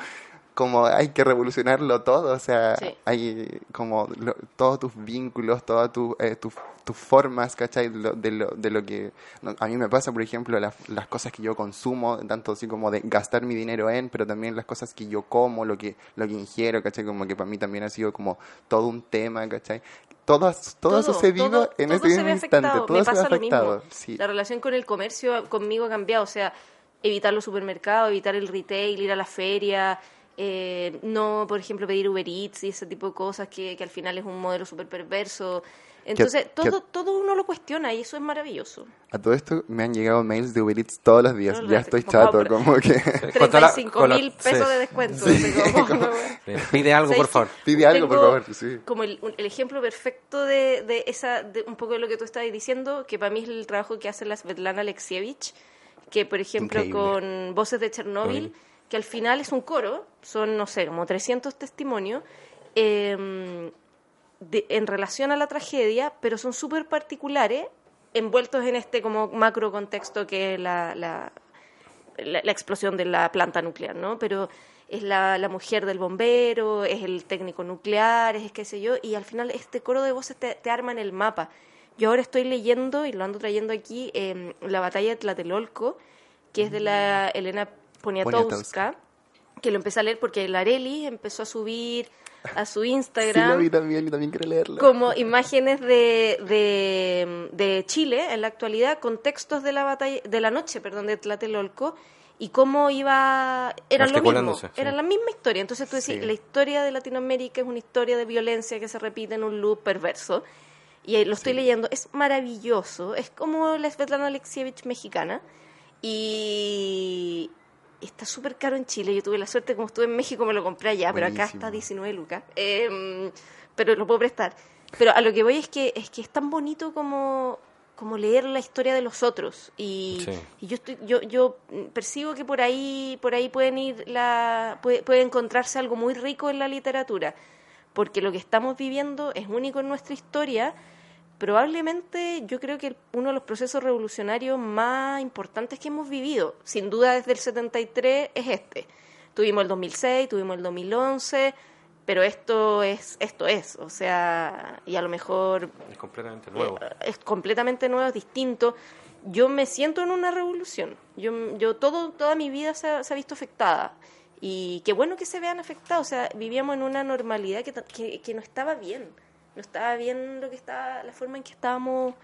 como hay que revolucionarlo todo, o sea, Sí. hay como lo- todos tus vínculos, todas tus eh, tus- tus formas, ¿cachai? De lo, de lo, de lo que no, a mí me pasa, por ejemplo, las, las cosas que yo consumo, tanto así como de gastar mi dinero en, pero también las cosas que yo como, lo que, lo que ingiero, ¿cachai? Como que para mí también ha sido como todo un tema, ¿cachai? Todo, todo, sucedido todo- en todo ese se instante, afectado. todo Me se pasa lo afectado. mismo. Sí. La relación con el comercio conmigo ha cambiado, o sea, evitar los supermercados, evitar el retail, ir a la feria, eh, no, por ejemplo, pedir Uber Eats y ese tipo de cosas que, que al final es un modelo súper perverso. Entonces, que- todo, todo uno lo cuestiona y eso es maravilloso. A todo esto me han llegado mails de Uber Eats todos los días. Todos los ya estoy como chato, como que... Con la- 35 con la- mil pesos sí. de descuento. como- Pide algo, por ¿Sabes favor. Pide algo, por favor, sí. Como el, un- el ejemplo perfecto de, de esa, de un poco de lo que tú estabas diciendo, que para mí es el trabajo que hace la Svetlana Alexievich, que por ejemplo Increíble. con Voces de Chernóbil, que al final es un coro, son, no sé, como 300 testimonios, eh, de- en relación a la tragedia, pero son súper particulares, envueltos en este como macro contexto que es la, la, la, la explosión de la planta nuclear, ¿no? Pero es la, la mujer del bombero, es el técnico nuclear, es qué sé yo, y al final este coro de voces te, te arma en el mapa. Yo ahora estoy leyendo, y lo ando trayendo aquí, eh, la batalla de Tlatelolco, que es de la Elena Poniatowska, que lo empecé a leer porque la Areli empezó a subir a su Sí, Instagram lo vi también y también quiero leerlo. como imágenes de, de, de Chile en la actualidad con textos de la batalla de la noche perdón de Tlatelolco y cómo iba era lo mismo sí. era la misma historia entonces tú decís Sí. la historia de Latinoamérica es una historia de violencia que se repite en un loop perverso y ahí lo estoy leyendo es maravilloso es como la Svetlana Alexievich mexicana y está súper caro en Chile. Yo tuve la suerte, como estuve en México, me lo compré allá, pero acá está 19 lucas. Eh, pero lo puedo prestar. Pero a lo que voy es que es que es tan bonito como como leer la historia de los otros y, Sí. y yo estoy yo yo percibo que por ahí por ahí pueden ir la puede, puede encontrarse algo muy rico en la literatura porque lo que estamos viviendo es único en nuestra historia probablemente yo creo que uno de los procesos revolucionarios más importantes que hemos vivido sin duda desde el 73 es este tuvimos el 2006 tuvimos el 2011 pero esto es esto es o sea y a lo mejor Es completamente nuevo. eh, es completamente nuevo, es distinto. Yo me siento en una revolución. Yo, yo todo, toda mi vida se ha, se ha visto afectada. Y qué bueno que se vean afectados. O sea, vivíamos en una normalidad que, que no estaba bien. No estaba bien lo que estaba, la forma en que estábamos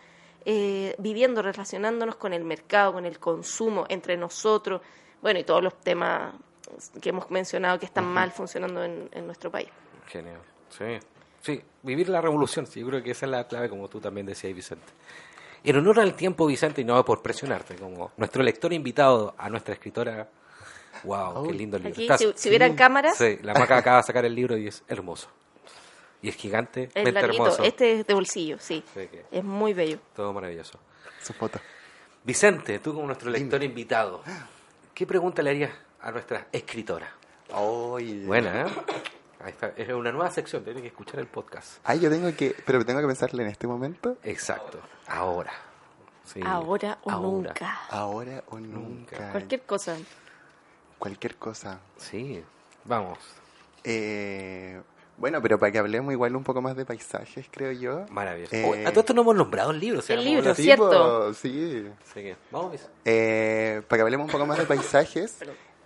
eh, viviendo, relacionándonos con el mercado, con el consumo, entre nosotros. Bueno, y todos los temas que hemos mencionado que están mal funcionando en, en nuestro país. Genial. Sí. Sí, vivir la revolución. Sí, yo creo que esa es la clave, como tú también decías, Vicente. En honor al tiempo, Vicente, y no por presionarte, como nuestro lector invitado a nuestra escritora. Wow, qué lindo el libro. Aquí, si, si hubieran cámaras, Sí, la Maca acaba de sacar el libro y es hermoso. Y es gigante, es hermoso. Este es de bolsillo, sí. Sí, que- Es muy bello. Todo maravilloso. Su foto. Vicente, tú como nuestro lector invitado, ¿qué pregunta le harías a nuestra escritora? Ay, Buena, ¿eh? Ahí está. Es una nueva sección, tiene que escuchar el podcast. Ay, yo tengo que, pero tengo que pensarle en este momento, Exacto. Ahora. Sí, Ahora o ahora. nunca. ahora o nunca. Cualquier cosa. Cualquier cosa. Sí, vamos. Eh, bueno, pero para que hablemos igual un poco más de paisajes, creo yo. Maravilloso. Eh, Oh, a todo esto no hemos nombrado el libro. El libro, ¿cierto? sí. Así que, vamos. Eh, para que hablemos un poco más de paisajes,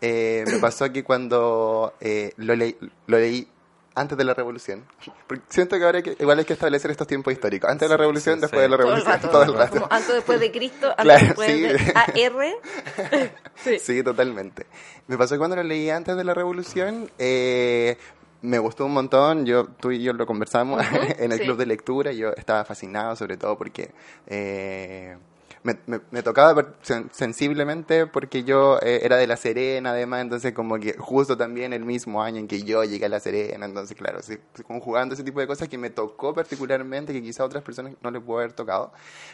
eh, me pasó que cuando eh, lo, leí, lo leí antes de la revolución, porque siento que ahora hay que, igual hay que establecer estos tiempos históricos, antes de la revolución, sí, después sí. de la Todo el revolución, rato. todo el rato. Como antes después de Cristo, antes Claro, después sí. de AR. sí. Sí, totalmente. Me pasó cuando lo leí antes de la revolución, eh, me gustó un montón, yo, tú y yo lo conversamos en el sí. club de lectura, yo estaba fascinado sobre todo porque eh, me, me- me tocaba sensiblemente porque yo eh, era de La Serena además, entonces como que justo también el mismo año en que yo llegué a La Serena, entonces claro, sí, conjugando ese tipo de cosas que me tocó particularmente, que quizá a otras personas no les pudo haber tocado,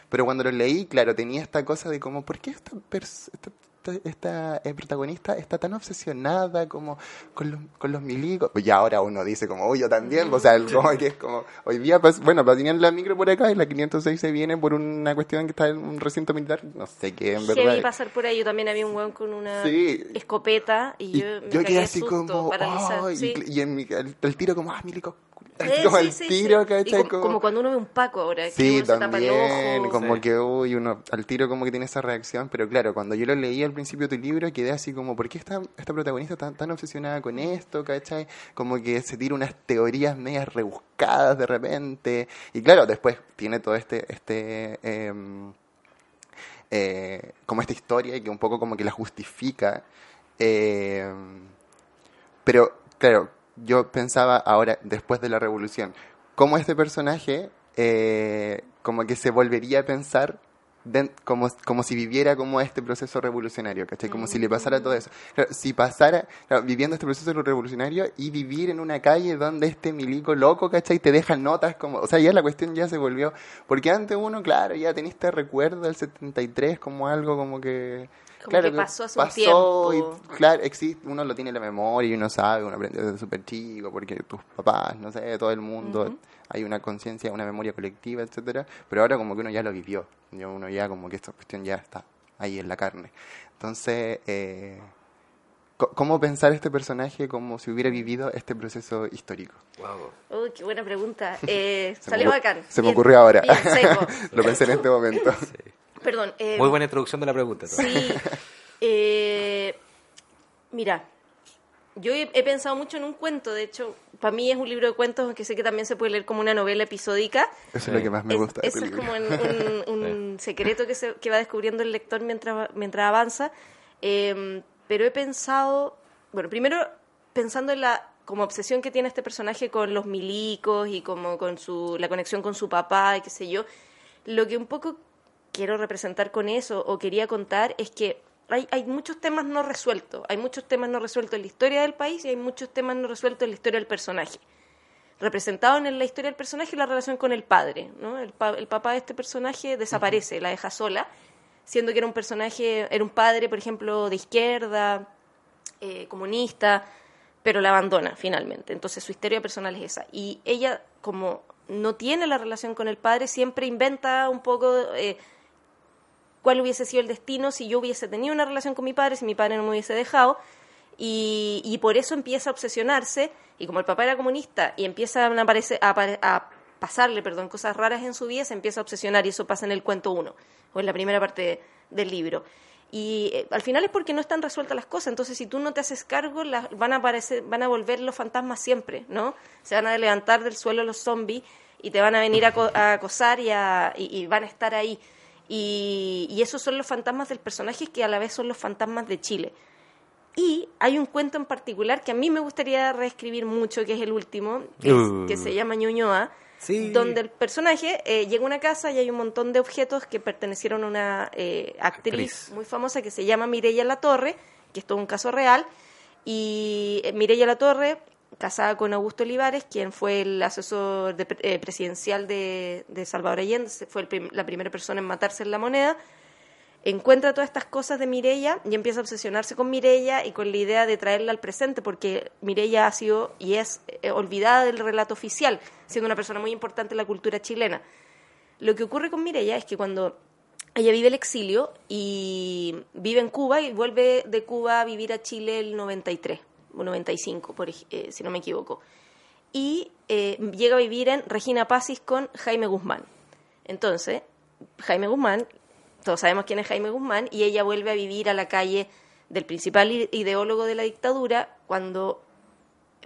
pero cuando lo leí, claro, tenía esta cosa de como, ¿por qué esta, esta, esta- esta, eh, protagonista está tan obsesionada como con los, con los milicos? Pues ya ahora uno dice como, uy, yo también, o sea, el- como que es como, hoy día, pues, bueno, tenían la micro por acá y la 506 se viene por una cuestión que está en un recinto militar, no sé qué, en verdad. pasar por ahí. Yo también había un weón con una Sí. escopeta y, Y yo me yo quedé así susto, como, paralizada. "Ay", sí. y, y en mi, el, el tiro como, ah, milico, Sí, así como sí, el sí, tiro, sí. ¿cachai? Y como, como cuando uno ve un Paco ahora, que Sí, uno se tapa el también, ojo. como Sí. que, uy, uno al tiro como que tiene esa reacción, pero claro, cuando yo lo leí al principio de tu libro, quedé así como, ¿por qué esta, esta protagonista tan, tan obsesionada con esto, cachai? Como que se tira unas teorías medias rebuscadas de repente, y claro, después tiene todo este, este, em, eh, como esta historia y que un poco como que la justifica, em, pero claro, yo pensaba ahora, después de la revolución, cómo este personaje eh, como que se volvería a pensar como, como si viviera como este proceso revolucionario, ¿cachai? Como si le pasara todo eso. Claro, si pasara, claro, viviendo este proceso revolucionario y vivir en una calle donde este milico loco, ¿cachai? Te deja notas como, o sea, ya la cuestión ya se volvió, porque antes uno, claro, ya tenía este recuerdo del 73 como algo como que... Como claro, que pasó hace un pasó tiempo. y claro, existe, uno lo tiene en la memoria y uno sabe, uno aprende desde súper chico, porque tus papás, no sé, todo el mundo. Hay una conciencia, una memoria colectiva, etcétera, pero ahora como que uno ya lo vivió, ya uno ya como que esta cuestión ya está ahí en la carne. Entonces, eh, ¿cómo pensar este personaje como si hubiera vivido este proceso histórico? Wow. Uy, qué buena pregunta. Eh, salió bacán. Se me Bien, ocurrió ahora. lo pensé en este momento. Perdón. eh, Muy buena introducción de la pregunta. todo. Sí. Eh, mira, yo he, he pensado mucho en un cuento. De hecho, para mí es un libro de cuentos que sé que también se puede leer como una novela episódica. Eso es lo que más me Es- gusta de eso es como un, un- un secreto que, se, que va descubriendo el lector mientras, mientras avanza. Eh, pero he pensado, bueno, primero pensando en la como obsesión que tiene este personaje con los milicos y como con su la conexión con su papá y qué sé yo. Lo que un poco quiero representar con eso o quería contar es que hay, hay muchos temas no resueltos. Hay muchos temas no resueltos en la historia del país y hay muchos temas no resueltos en la historia del personaje. representado en la historia del personaje la relación con el padre. ¿no? El, pa- el papá de este personaje desaparece, la deja sola, siendo que era un personaje, era un padre, por ejemplo, de izquierda, eh, comunista, pero la abandona finalmente. Entonces su historia personal es esa. Y ella, como no tiene la relación con el padre, siempre inventa un poco eh, cuál hubiese sido el destino si yo hubiese tenido una relación con mi padre, si mi padre no me hubiese dejado. Y, por eso empieza a obsesionarse. Y como el papá era comunista y empiezan a, aparecer, a, pasarle perdón, cosas raras en su vida, se empieza a obsesionar. Y eso pasa en el cuento 1, o en la primera parte del libro. Y eh, al final es porque no están resueltas las cosas. Entonces, si tú no te haces cargo, las- van a aparecer, van a volver los fantasmas siempre, ¿no? Se van a levantar del suelo los zombies y te van a venir a, co- a acosar y, a- y van a estar ahí. Y, y esos son los fantasmas del personaje que a la vez son los fantasmas de Chile. Y hay un cuento en particular que a mí me gustaría reescribir mucho, que es el último, que, es- Uh. que se llama Ñuñoa, Sí. donde el personaje eh, llega a una casa y hay un montón de objetos que pertenecieron a una eh, actriz, Actriz. muy famosa que se llama Mireia Latorre, que es todo un caso real, y eh, Mireia Latorre, casada con Augusto Olivares, quien fue el asesor de- eh, presidencial de, Salvador Allende, fue la primera persona en matarse en la moneda, encuentra todas estas cosas de Mireia y empieza a obsesionarse con Mireia y con la idea de traerla al presente, porque Mireia ha sido y es eh, olvidada del relato oficial, siendo una persona muy importante en la cultura chilena. Lo que ocurre con Mireia es que cuando ella vive el exilio y vive en Cuba y vuelve de Cuba a vivir a Chile el 93 o 95, por, eh, si no me equivoco. Y eh, llega a vivir en Regina Pacis con Jaime Guzmán. Entonces, Jaime Guzmán, todos sabemos quién es Jaime Guzmán, y ella vuelve a vivir a la calle del principal ideólogo de la dictadura cuando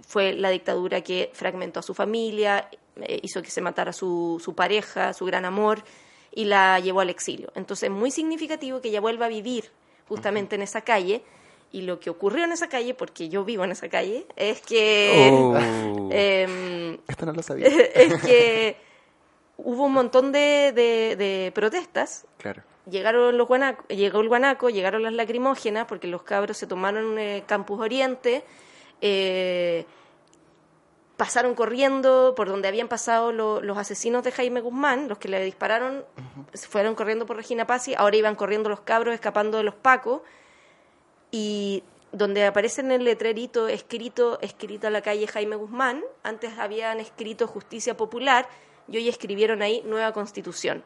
fue la dictadura que fragmentó a su familia, eh, hizo que se matara su, su pareja, su gran amor, y la llevó al exilio. Entonces es muy significativo que ella vuelva a vivir justamente en esa calle, y lo que ocurrió en esa calle, porque yo vivo en esa calle, es que... Oh. em, Esto no lo sabía. es que hubo un montón de, de- de protestas. claro. Llegaron los guanaco, llegó el guanaco, llegaron las lacrimógenas, porque los cabros se tomaron eh, Campus Oriente, eh, pasaron corriendo por donde habían pasado lo- los asesinos de Jaime Guzmán, los que le dispararon, se fueron corriendo por Regina Pazzi, ahora iban corriendo los cabros escapando de los pacos, y donde aparece en el letrerito escrito, escrita la calle Jaime Guzmán, antes habían escrito Justicia Popular y hoy escribieron ahí Nueva Constitución.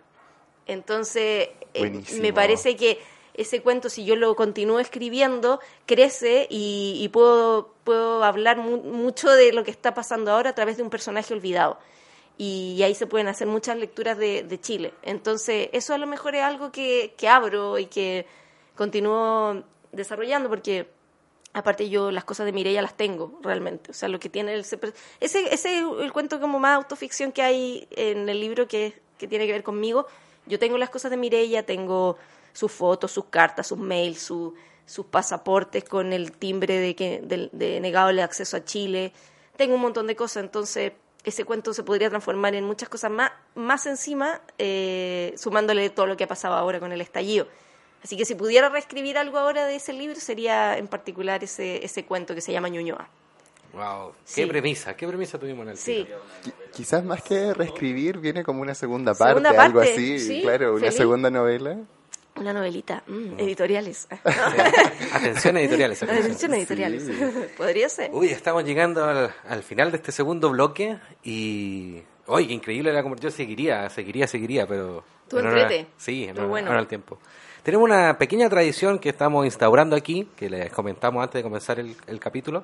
Entonces, eh, me parece que ese cuento, si yo lo continúo escribiendo, crece y, y puedo, puedo hablar mu- mucho de lo que está pasando ahora a través de un personaje olvidado. Y, ahí se pueden hacer muchas lecturas de, de Chile. Entonces, eso a lo mejor es algo que, que abro y que continúo desarrollando porque aparte yo las cosas de Mireia las tengo realmente. O sea lo que tiene el ese ese es el cuento como más autoficción que hay en el libro que, que tiene que ver conmigo. Yo tengo las cosas de Mireia tengo sus fotos sus cartas sus mails su- sus pasaportes con el timbre de que de, de negado el acceso a Chile. Tengo un montón de cosas entonces ese cuento se podría transformar en muchas cosas más más encima eh, sumándole todo lo que ha pasado ahora con el estallido Así que si pudiera reescribir algo ahora de ese libro, sería en particular ese, ese cuento que se llama Ñuñoa. Wow, Sí. qué premisa, qué premisa tuvimos en el Sí, Quizás más que reescribir viene como una segunda parte, Segunda algo parte, así, sí, claro, una feliz. segunda novela. una novelita, mm, editoriales. Atención editoriales. atención. Atención, editoriales. Podría ser. Uy, estamos llegando al, al final de este segundo bloque y... Oye, qué increíble la conversación. Seguiría, seguiría, seguiría, pero... Tú entrete. Sí, en Tú honor- bueno. honor al tiempo. Tenemos una pequeña tradición que estamos instaurando aquí, que les comentamos antes de comenzar el, capítulo,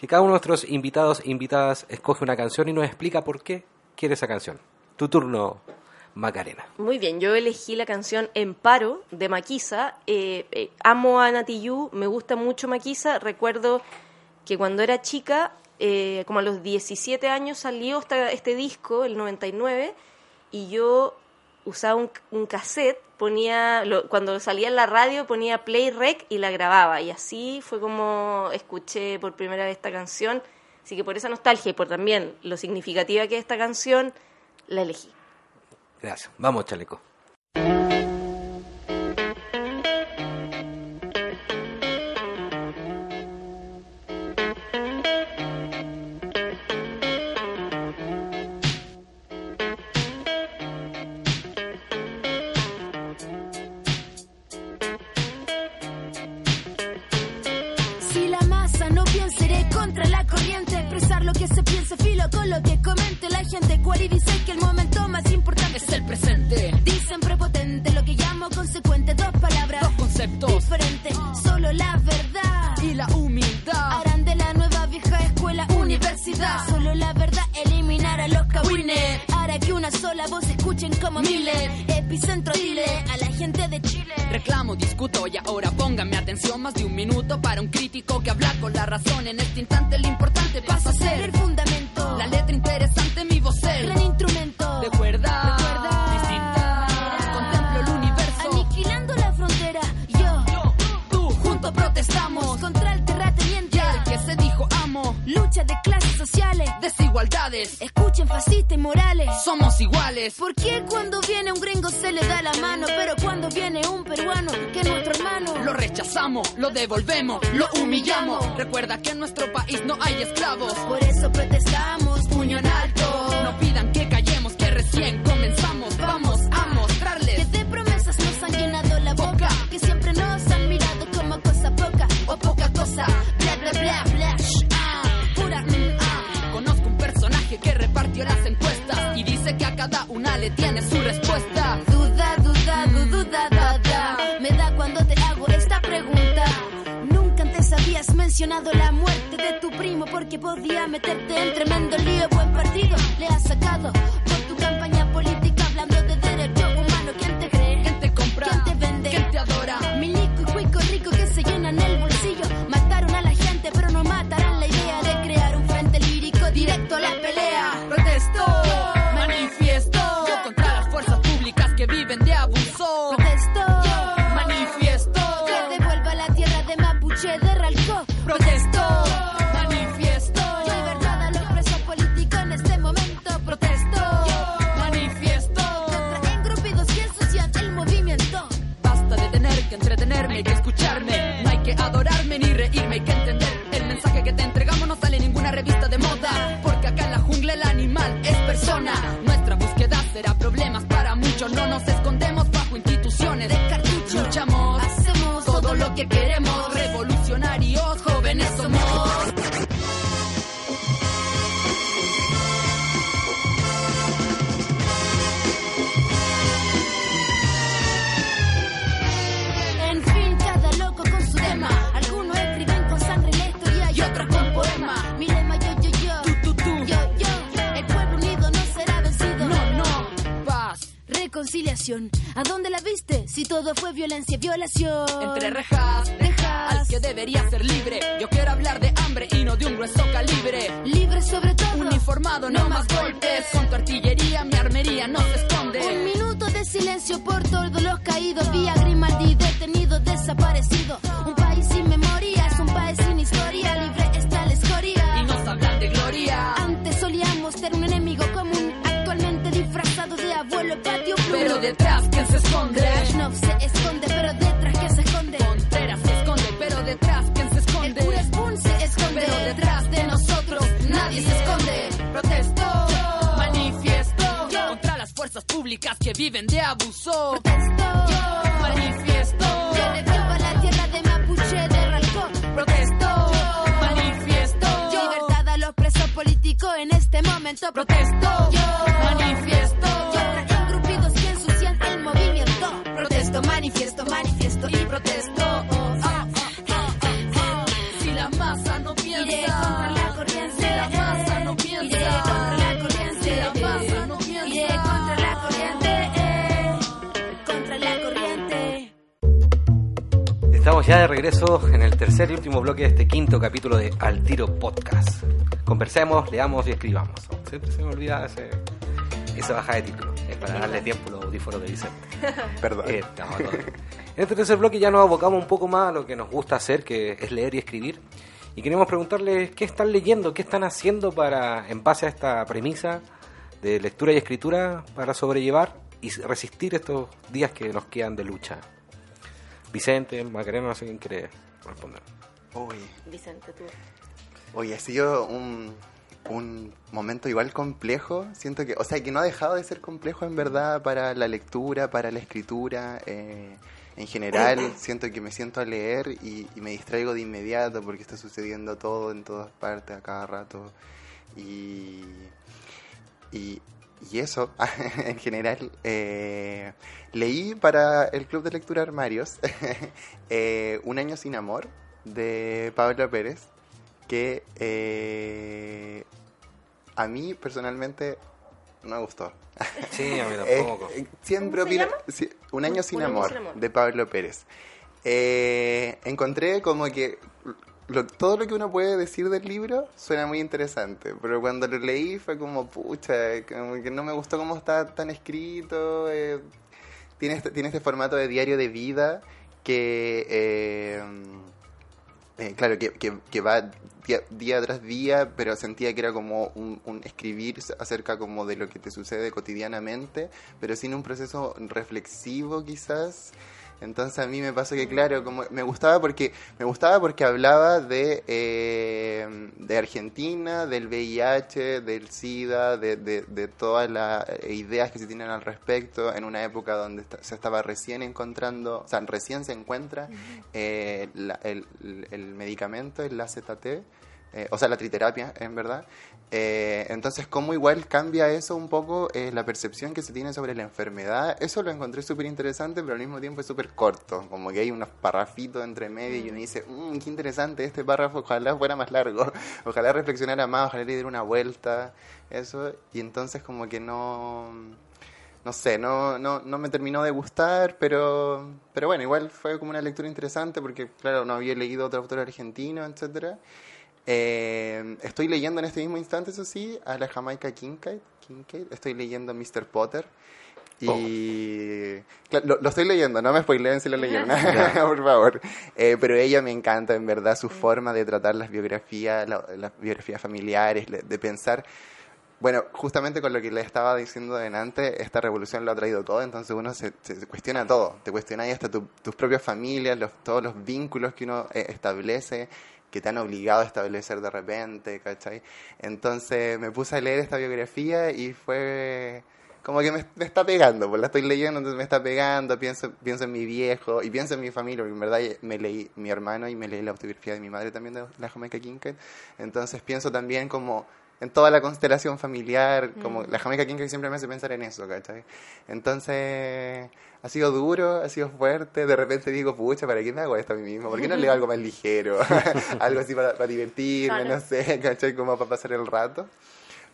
que cada uno de nuestros invitados e invitadas escoge una canción y nos explica por qué quiere esa canción. Tu turno, Macarena. Muy bien, yo elegí la canción En Paro de Maquisa. Eh, eh, amo a Nati Yu, me gusta mucho Maquisa. Recuerdo que cuando era chica, eh, como a los 17 años, salió esta- este disco, el 99, y yo usaba un, un cassette, ponía, lo- cuando salía en la radio ponía play rec y la grababa. Y así fue como escuché por primera vez esta canción. Así que por esa nostalgia y por también lo significativa que es esta canción, la elegí. Gracias. Vamos, chaleco. Cada una le tiene su respuesta. Duda, duda, du- duda, da, da. Me da cuando te hago esta pregunta. Nunca antes habías mencionado la muerte de tu primo porque podía meterte en tremendo lío. ¿A dónde la viste? Si todo fue violencia, violación. Entre rejas, Rejas. al que debería ser libre. Yo quiero hablar de hambre y no de un grueso calibre. Libre sobre todo. Uniformado, no más golpes. Con tu artillería, mi armería no se Un esconde. minuto de silencio por todos los caídos. Vía Grimaldi detenido, desaparecido. Un país sin memoria, es un país sin historia. Libre está la escoria. Y nos hablan de gloria. Antes solíamos ser un enemigo detrás, ¿quién se esconde? Brezhnev se esconde, pero detrás que se esconde. Contreras se esconde, pero detrás, ¿quién se El esconde? cura Spoon se esconde, Pero detrás de nosotros nadie se esconde. Protesto, manifiesto contra las fuerzas públicas que viven de abuso. Protesto. Manifiesto, Que devuelva la tierra de Mapuche de Ralco. protesto, manifiesto, Libertad a los presos políticos en este momento. protesto, manifiesto, Estamos ya de regreso en el tercer y último bloque de este quinto capítulo de Al Tiro Podcast. Conversemos, leamos y escribamos. Siempre se me olvida ese, esa baja de título. Es para darle tiempo a los audífonos de Vicente. Perdón. Eh, no, bien. En este tercer bloque ya nos abocamos un poco más a lo que nos gusta hacer, que es leer y escribir. Y queremos preguntarles qué están leyendo, qué están haciendo para, en base a esta premisa de lectura y escritura, para sobrellevar y resistir estos días que nos quedan de lucha. Vicente, Macarena, no sé quién quiere responder. Uy, Vicente, tú. Oye, ha sido un, un momento igual complejo. Siento que, o sea, que no ha dejado de ser complejo en verdad para la lectura, para la escritura. eh, en general, siento que me siento a leer y, y me distraigo de inmediato porque está sucediendo todo en todas partes a cada rato. Y, y, y eso, en general, eh, leí para el Club de Lectura Armarios eh, Un año sin amor de Pablo Pérez, que eh, a mí personalmente no me gustó. Sí, a mí Eh, tampoco. eh, siempre ¿Cómo se opino- llama? sí, Un año sin Un año amor, sin amor. de Pablo Pérez. Eh, encontré como que lo- todo lo que uno puede decir del libro suena muy interesante, pero cuando lo leí fue como, pucha, como que no me gustó cómo está tan escrito. eh, tiene, este, tiene este formato de diario de vida que... eh, eh, claro, que, que, va día, día tras día, pero sentía que era como un, un escribir acerca como de lo que te sucede cotidianamente, pero sin un proceso reflexivo quizás. Entonces a mí me pasó que claro, como me gustaba porque me gustaba porque hablaba de eh, de Argentina, del VIH, del SIDA, de, de, de todas las ideas que se tienen al respecto en una época donde se estaba recién encontrando, o sea, recién se encuentra eh, la- el- el medicamento, el AZT, eh, o sea, la triterapia, en verdad. Eh, entonces, ¿cómo igual cambia eso un poco eh, la percepción que se tiene sobre la enfermedad? Eso lo encontré súper interesante, pero al mismo tiempo es súper corto. Como que hay unos parrafitos entre medio y uno dice, "Mm, qué interesante este párrafo, ojalá fuera más largo, ojalá reflexionara más, ojalá le diera una vuelta, eso. Y entonces como que no no sé, no, no, no me terminó de gustar, pero, pero bueno, igual fue como una lectura interesante porque, claro, no había leído otro autor argentino, etcétera. Eh, estoy leyendo en este mismo instante, eso sí, a la Jamaica Kincaid. Kincaid. Estoy leyendo Mr. Potter. Y claro, lo, lo estoy leyendo, no me spoileen si lo leyeron, por favor. Eh, pero ella me encanta, en verdad, su forma de tratar las biografías, la- las biografías familiares, de pensar bueno, justamente con lo que le estaba diciendo delante, esta revolución lo ha traído todo, entonces uno se, se- cuestiona todo, te cuestionas hasta tu- tus propias familias, los, todos los vínculos que uno eh, establece, que te han obligado a establecer de repente, ¿cachai? Entonces me puse a leer esta biografía y fue como que me, me está pegando, pues la estoy leyendo, entonces me está pegando, pienso, pienso en mi viejo y pienso en mi familia, porque en verdad me leí mi hermano y me leí la autobiografía de mi madre también de la Jamaica Kincaid, entonces pienso también como en toda la constelación familiar, como la Jamaica Kincaid siempre me hace pensar en eso, ¿cachai? Entonces, ha sido duro, ha sido fuerte, de repente digo, pucha, ¿para qué me hago esto a mí mismo? ¿Por qué no leo algo más ligero? algo así para, para divertirme, Claro. no sé, ¿cachai? Como para pasar el rato.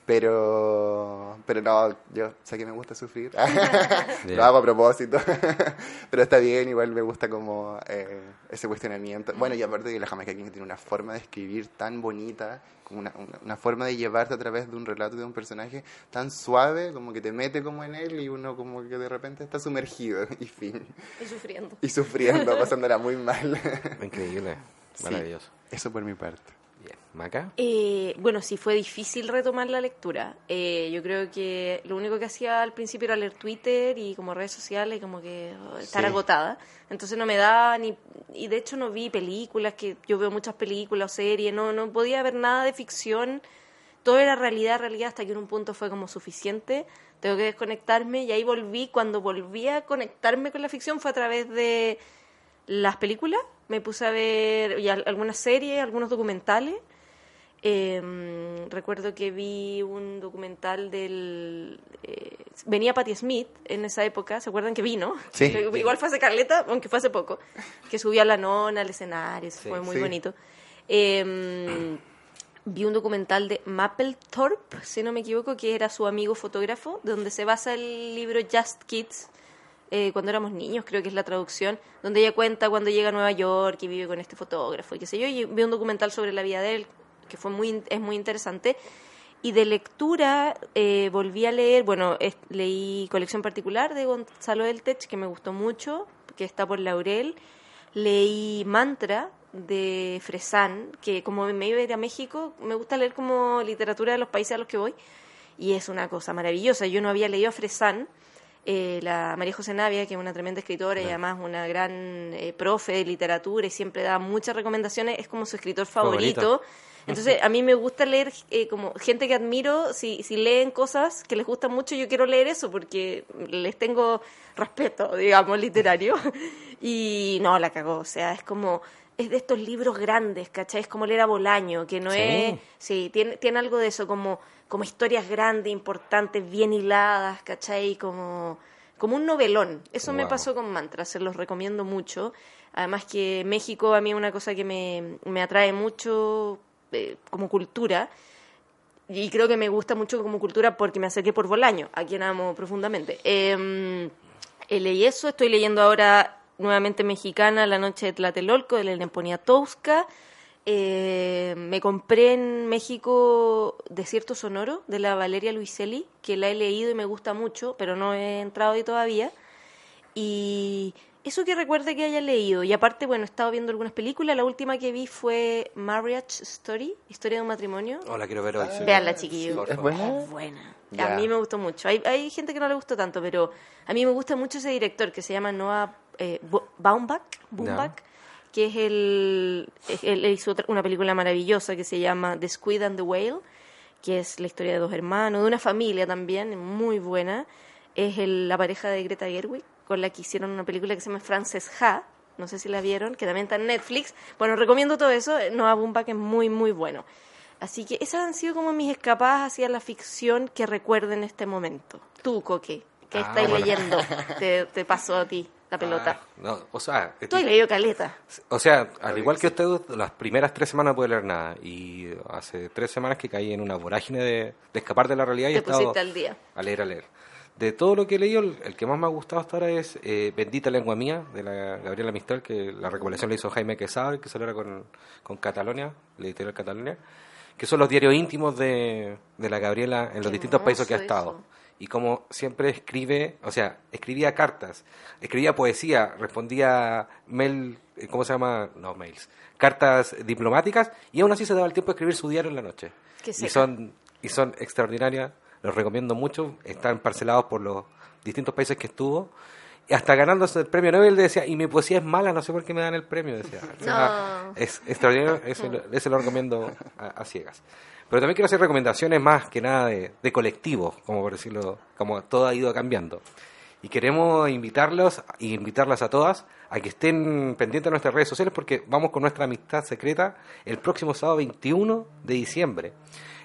Pero, pero no, yo sé que me gusta sufrir. Bien. Lo hago a propósito. pero está bien, igual me gusta como eh, ese cuestionamiento. Bueno, y aparte que la Jamaica King tiene una forma de escribir tan bonita, como una, una, una forma de llevarte a través de un relato de un personaje tan suave, como que te mete como en él y uno como que de repente está sumergido y fin. Estoy sufriendo. Y sufriendo, pasándola muy mal. Increíble. Sí. Maravilloso. Eso por mi parte. ¿Maca? Eh, bueno, sí fue difícil retomar la lectura. Eh, yo creo que lo único que hacía al principio era leer Twitter y como redes sociales, como que oh, estar Sí. agotada. Entonces no me daba ni... Y de hecho no vi películas, que yo veo muchas películas o series, no, no podía ver nada de ficción. Todo era realidad, realidad, hasta que en un punto fue como suficiente. Tengo que desconectarme y ahí volví. Cuando volví a conectarme con la ficción fue a través de las películas. Me puse a ver y algunas series, algunos documentales. Eh, recuerdo que vi un documental del... eh, venía Patti Smith en esa época, ¿se acuerdan que vino? Sí. Igual fue hace Carleta, aunque fue hace poco, que subía a la nona al escenario, Sí. fue muy Sí. bonito. Eh, vi un documental de Mapplethorpe, si no me equivoco, que era su amigo fotógrafo, de donde se basa el libro Just Kids, eh, cuando éramos niños, creo que es la traducción, donde ella cuenta cuando llega a Nueva York y vive con este fotógrafo y qué sé yo, y vi un documental sobre la vida de él, que fue muy, es muy interesante. Y de lectura eh, volví a leer, bueno, es- leí Colección Particular de Gonzalo Eltech, que me gustó mucho, que está por Laurel. Leí Mantra de Fresán, que como me iba a ir a México, me gusta leer como literatura de los países a los que voy, y es una cosa maravillosa. Yo no había leído a Fresán, eh, la María José Navia, que es una tremenda escritora y además una gran eh, profe de literatura y siempre da muchas recomendaciones, es como su escritor Favorito. favorito. Entonces, a mí me gusta leer eh, como gente que admiro, si, si leen cosas que les gustan mucho, yo quiero leer eso porque les tengo respeto, digamos, literario. Y no, la cagó, o sea, es como... es de estos libros grandes, ¿cachai? Es como leer a Bolaño, que no Sí. es... Sí, tiene, tiene algo de eso, como, como historias grandes, importantes, bien hiladas, ¿cachai? Como, como un novelón. Eso me pasó con Mantra, se los recomiendo mucho. Además que México a mí es una cosa que me, me atrae mucho eh, como cultura. Y creo que me gusta mucho como cultura porque me acerqué por Bolaño, a quien amo profundamente. Eh, eh, leí eso, estoy leyendo ahora nuevamente Mexicana, La Noche de Tlatelolco, de Elena Poniatowska. Eh, me compré en México Desierto Sonoro, de la Valeria Luiselli, que la he leído y me gusta mucho, pero no he entrado ahí todavía. Y eso que recuerde que haya leído. Y aparte, bueno, he estado viendo algunas películas. La última que vi fue Marriage Story, Historia de un matrimonio. Oh, la quiero ver hoy. sí. Veanla, chiquillos. Por ¿Es buena? Es buena. A mí me gustó mucho. Hay, hay gente que no le gustó tanto, pero a mí me gusta mucho ese director que se llama Noah eh, Baumbach, que es el, él hizo otra- una película maravillosa que se llama The Squid and the Whale, que es la historia de dos hermanos, de una familia también, muy buena. Es el- la pareja de Greta Gerwig, con la que hicieron una película que se llama Frances Ha, no sé si la vieron, que también está en Netflix. Bueno, recomiendo todo eso. Noah Baumbach es muy, muy bueno. Así que esas han sido como mis escapadas hacia la ficción que recuerdo en este momento. Tú, Coque, ¿qué Ah, estáis bueno. leyendo? Te, te paso a ti la pelota. Ah, no, o sea, Tú has leído caleta. O sea, al igual que usted, las primeras tres semanas no pude leer nada. Y hace tres semanas que caí en una vorágine de, de escapar de la realidad y he Te estado pusiste al día. a leer, a leer. De todo lo que he leído, el, que más me ha gustado hasta ahora es eh, Bendita Lengua Mía, de la Gabriela Mistral, que la recopilación la hizo Jaime Quesada, que salió ahora con, con Catalonia, la editorial Catalonia, que son los diarios íntimos de, de la Gabriela en los Qué distintos países que ha estado eso. y como siempre escribe, o sea, escribía cartas, escribía poesía, respondía mail, eh, ¿cómo se llama? No, mails, cartas diplomáticas y aún así se daba el tiempo de escribir su diario en la noche. Qué Y son, y son extraordinarias, los recomiendo mucho, están parcelados por los distintos países que estuvo. Y hasta ganándose el premio Nobel decía, y mi poesía es mala, no sé por qué me dan el premio, decía. O sea, No. Es extraordinario, ese, lo- ese lo recomiendo a, a ciegas. Pero también quiero hacer recomendaciones más que nada de, de colectivos, como por decirlo, como todo ha ido cambiando. Y queremos invitarlos y invitarlas a todas a que estén pendientes de nuestras redes sociales porque vamos con nuestra amistad secreta el próximo sábado 21 de diciembre.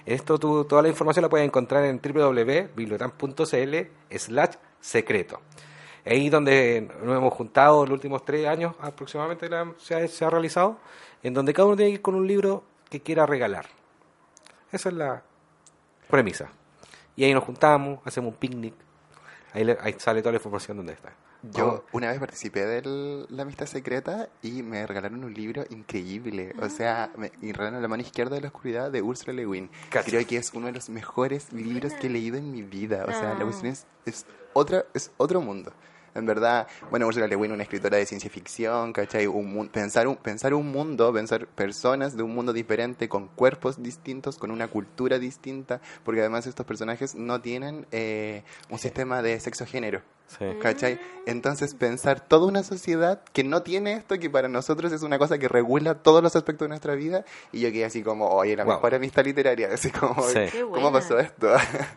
Esto toda la información la puedes encontrar en www.bibliotan.cl slash secreto. Ahí donde nos hemos juntado los últimos tres años aproximadamente se, ha, realizado, en donde cada uno tiene que ir con un libro que quiera regalar. Esa es la premisa. Y ahí nos juntamos, hacemos un picnic. Ahí, ahí sale toda la información donde está. Yo una vez participé de la amistad secreta y me regalaron un libro increíble. O sea, me regalaron La mano izquierda de la oscuridad de Ursula Le Guin. Creo que es uno de los mejores libros que he leído en mi vida. O sea, la Ah. cuestión es, es, otra, es otro mundo. En verdad, bueno, Ursula Le Guin, una escritora de ciencia ficción, ¿cachai? Un, pensar, un, pensar un mundo, pensar personas de un mundo diferente, con cuerpos distintos, con una cultura distinta, porque además estos personajes no tienen eh, un sistema de sexo-género. Sí. ¿Cachai? Entonces pensar toda una sociedad que no tiene esto, que para nosotros es una cosa que regula todos los aspectos de nuestra vida, y yo quedé así como, oye, la Wow. mejor amistad literaria, así como, Sí. ¿cómo pasó esto?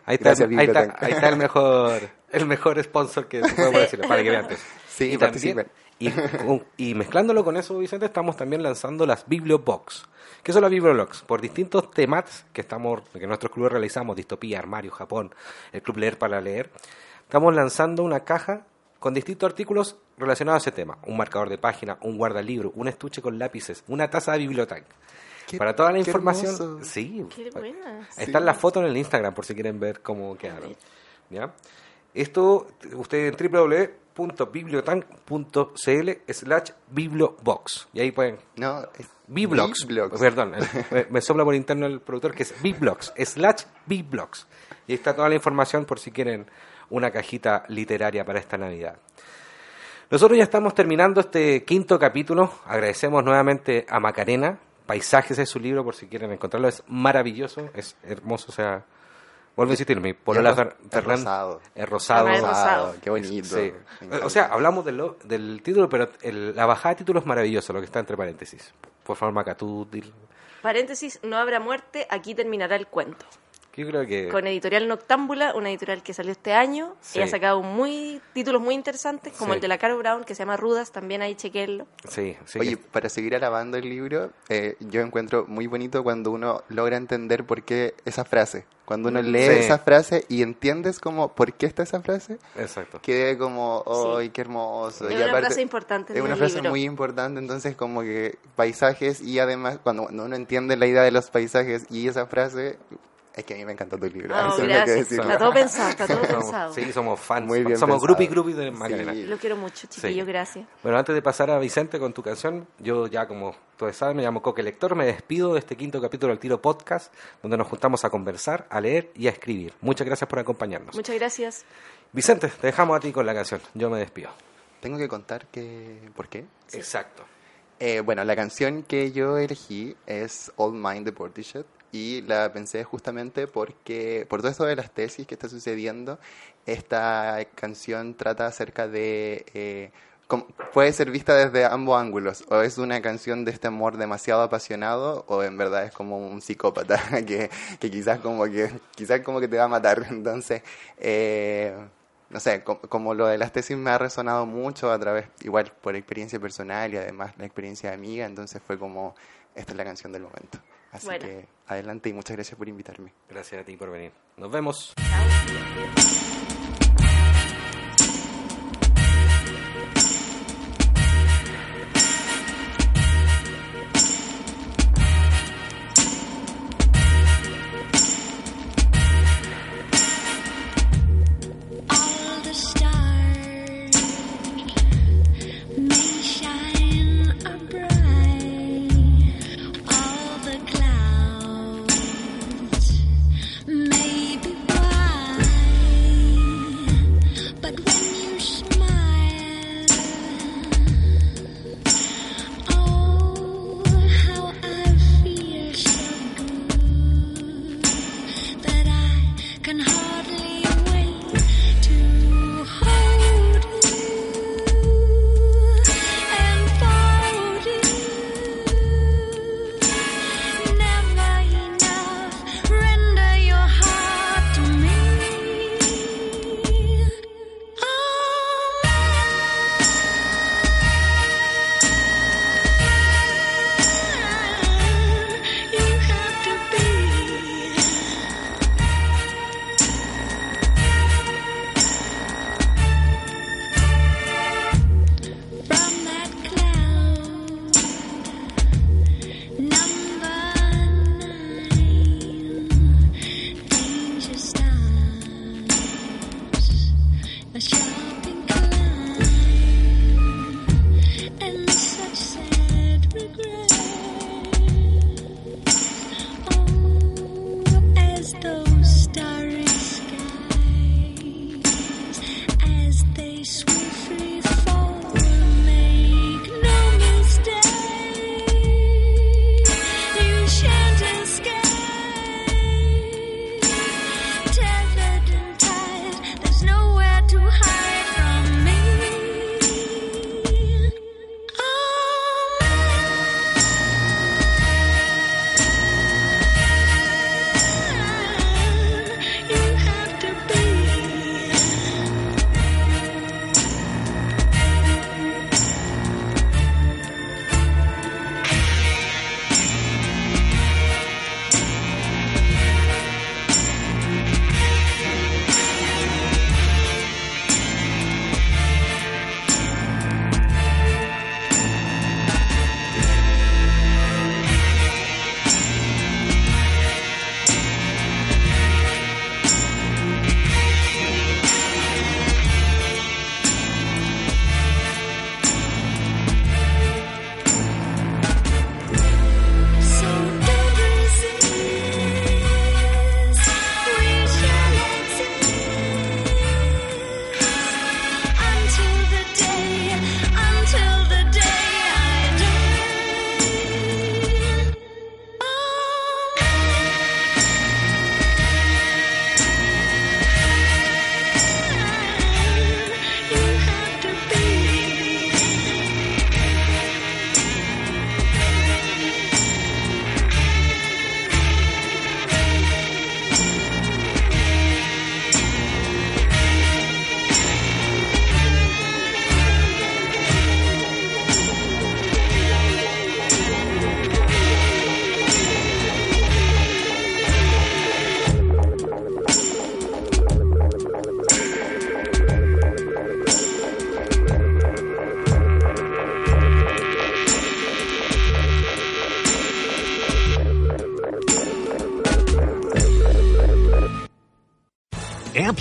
Ahí está, Gracias, ahí, está, ahí está el mejor el mejor sponsor que podemos decirle, para que vean. eso. Sí, y, participen. y, con- y mezclándolo con eso, Vicente, estamos también lanzando las Bibliobox. ¿Qué son las Biblioblogs? Por distintos temas que estamos que nuestros clubes realizamos, distopía, armario, Japón, el club leer para leer, estamos lanzando una caja con distintos artículos relacionados a ese tema. Un marcador de página, un guardalibro, un estuche con lápices, una taza de biblioteca. Qué- Para toda la qué información, hermoso. sí, Qué buena. Ahí están las fotos en el Instagram por si quieren ver cómo quedaron. ¿Ya? Esto, usted en www.bibliotan.cl slash bibliobox. Y ahí pueden... No, es Biblogs. Perdón, me sopla por interno el productor que es Biblogs. Slash Biblogs. Y ahí está toda la información por si quieren una cajita literaria para esta Navidad. Nosotros ya estamos terminando este quinto capítulo. Agradecemos nuevamente a Macarena. Paisajes es su libro, por si quieren encontrarlo. Es maravilloso, es hermoso. O sea, vuelvo a insistir, mi polola Es ro- Fer- es Fernan- rosado. Es rosado. Es rosado. Qué bonito. Sí. O sea, hablamos del, lo- del título, pero el- la bajada de título es maravilloso, lo que está entre paréntesis. Por favor, Maca, tú dil- Paréntesis, no habrá muerte, aquí terminará el cuento. Yo creo que... con Editorial Noctámbula, una editorial que salió este año. Sí. Y ha sacado muy títulos muy interesantes, como Sí. el de la Caro Brown, que se llama Rudas, también ahí chequenlo. Sí, sí. Oye, para seguir alabando el libro, eh, yo encuentro muy bonito cuando uno logra entender por qué esa frase. Cuando uno lee Sí. esa frase y entiendes como por qué está esa frase, Exacto. quede como, ¡ay, Sí. qué hermoso! Es Y una aparte- frase importante Es una frase libro. muy importante, entonces como que paisajes y además cuando cuando uno entiende la idea de los paisajes y esa frase, es que a mí me encantó tu libro. Oh, eso que gracias. Está todo pensado, está todo Somos- pensado. sí, somos fans. Muy bien somos groupie groupie de Macarena. Sí. Lo quiero mucho, chiquillo, Sí. gracias. Bueno, antes de pasar a Vicente con tu canción, yo ya como todos saben, me llamo Coque Lector, me despido de este quinto capítulo del Tiro Podcast, donde nos juntamos a conversar, a leer y a escribir. Muchas gracias por acompañarnos. Muchas gracias. Vicente, te dejamos a ti con la canción. Yo me despido. Tengo que contar que... ¿Por qué? Exacto. Eh, bueno, la canción que yo elegí es All Mine de Portishead y la pensé justamente porque, por todo esto de las tesis que está sucediendo, esta canción trata acerca de... eh, puede ser vista desde ambos ángulos, o es una canción de este amor demasiado apasionado, o en verdad es como un psicópata que, que quizás como que quizás como que te va a matar. Entonces, eh, no sé, co- como lo de las tesis me ha resonado mucho a través, igual por experiencia personal y además la experiencia de amiga, entonces fue como, esta es la canción del momento. Así Bueno. que adelante y muchas gracias por invitarme. Gracias a ti por venir. Nos vemos.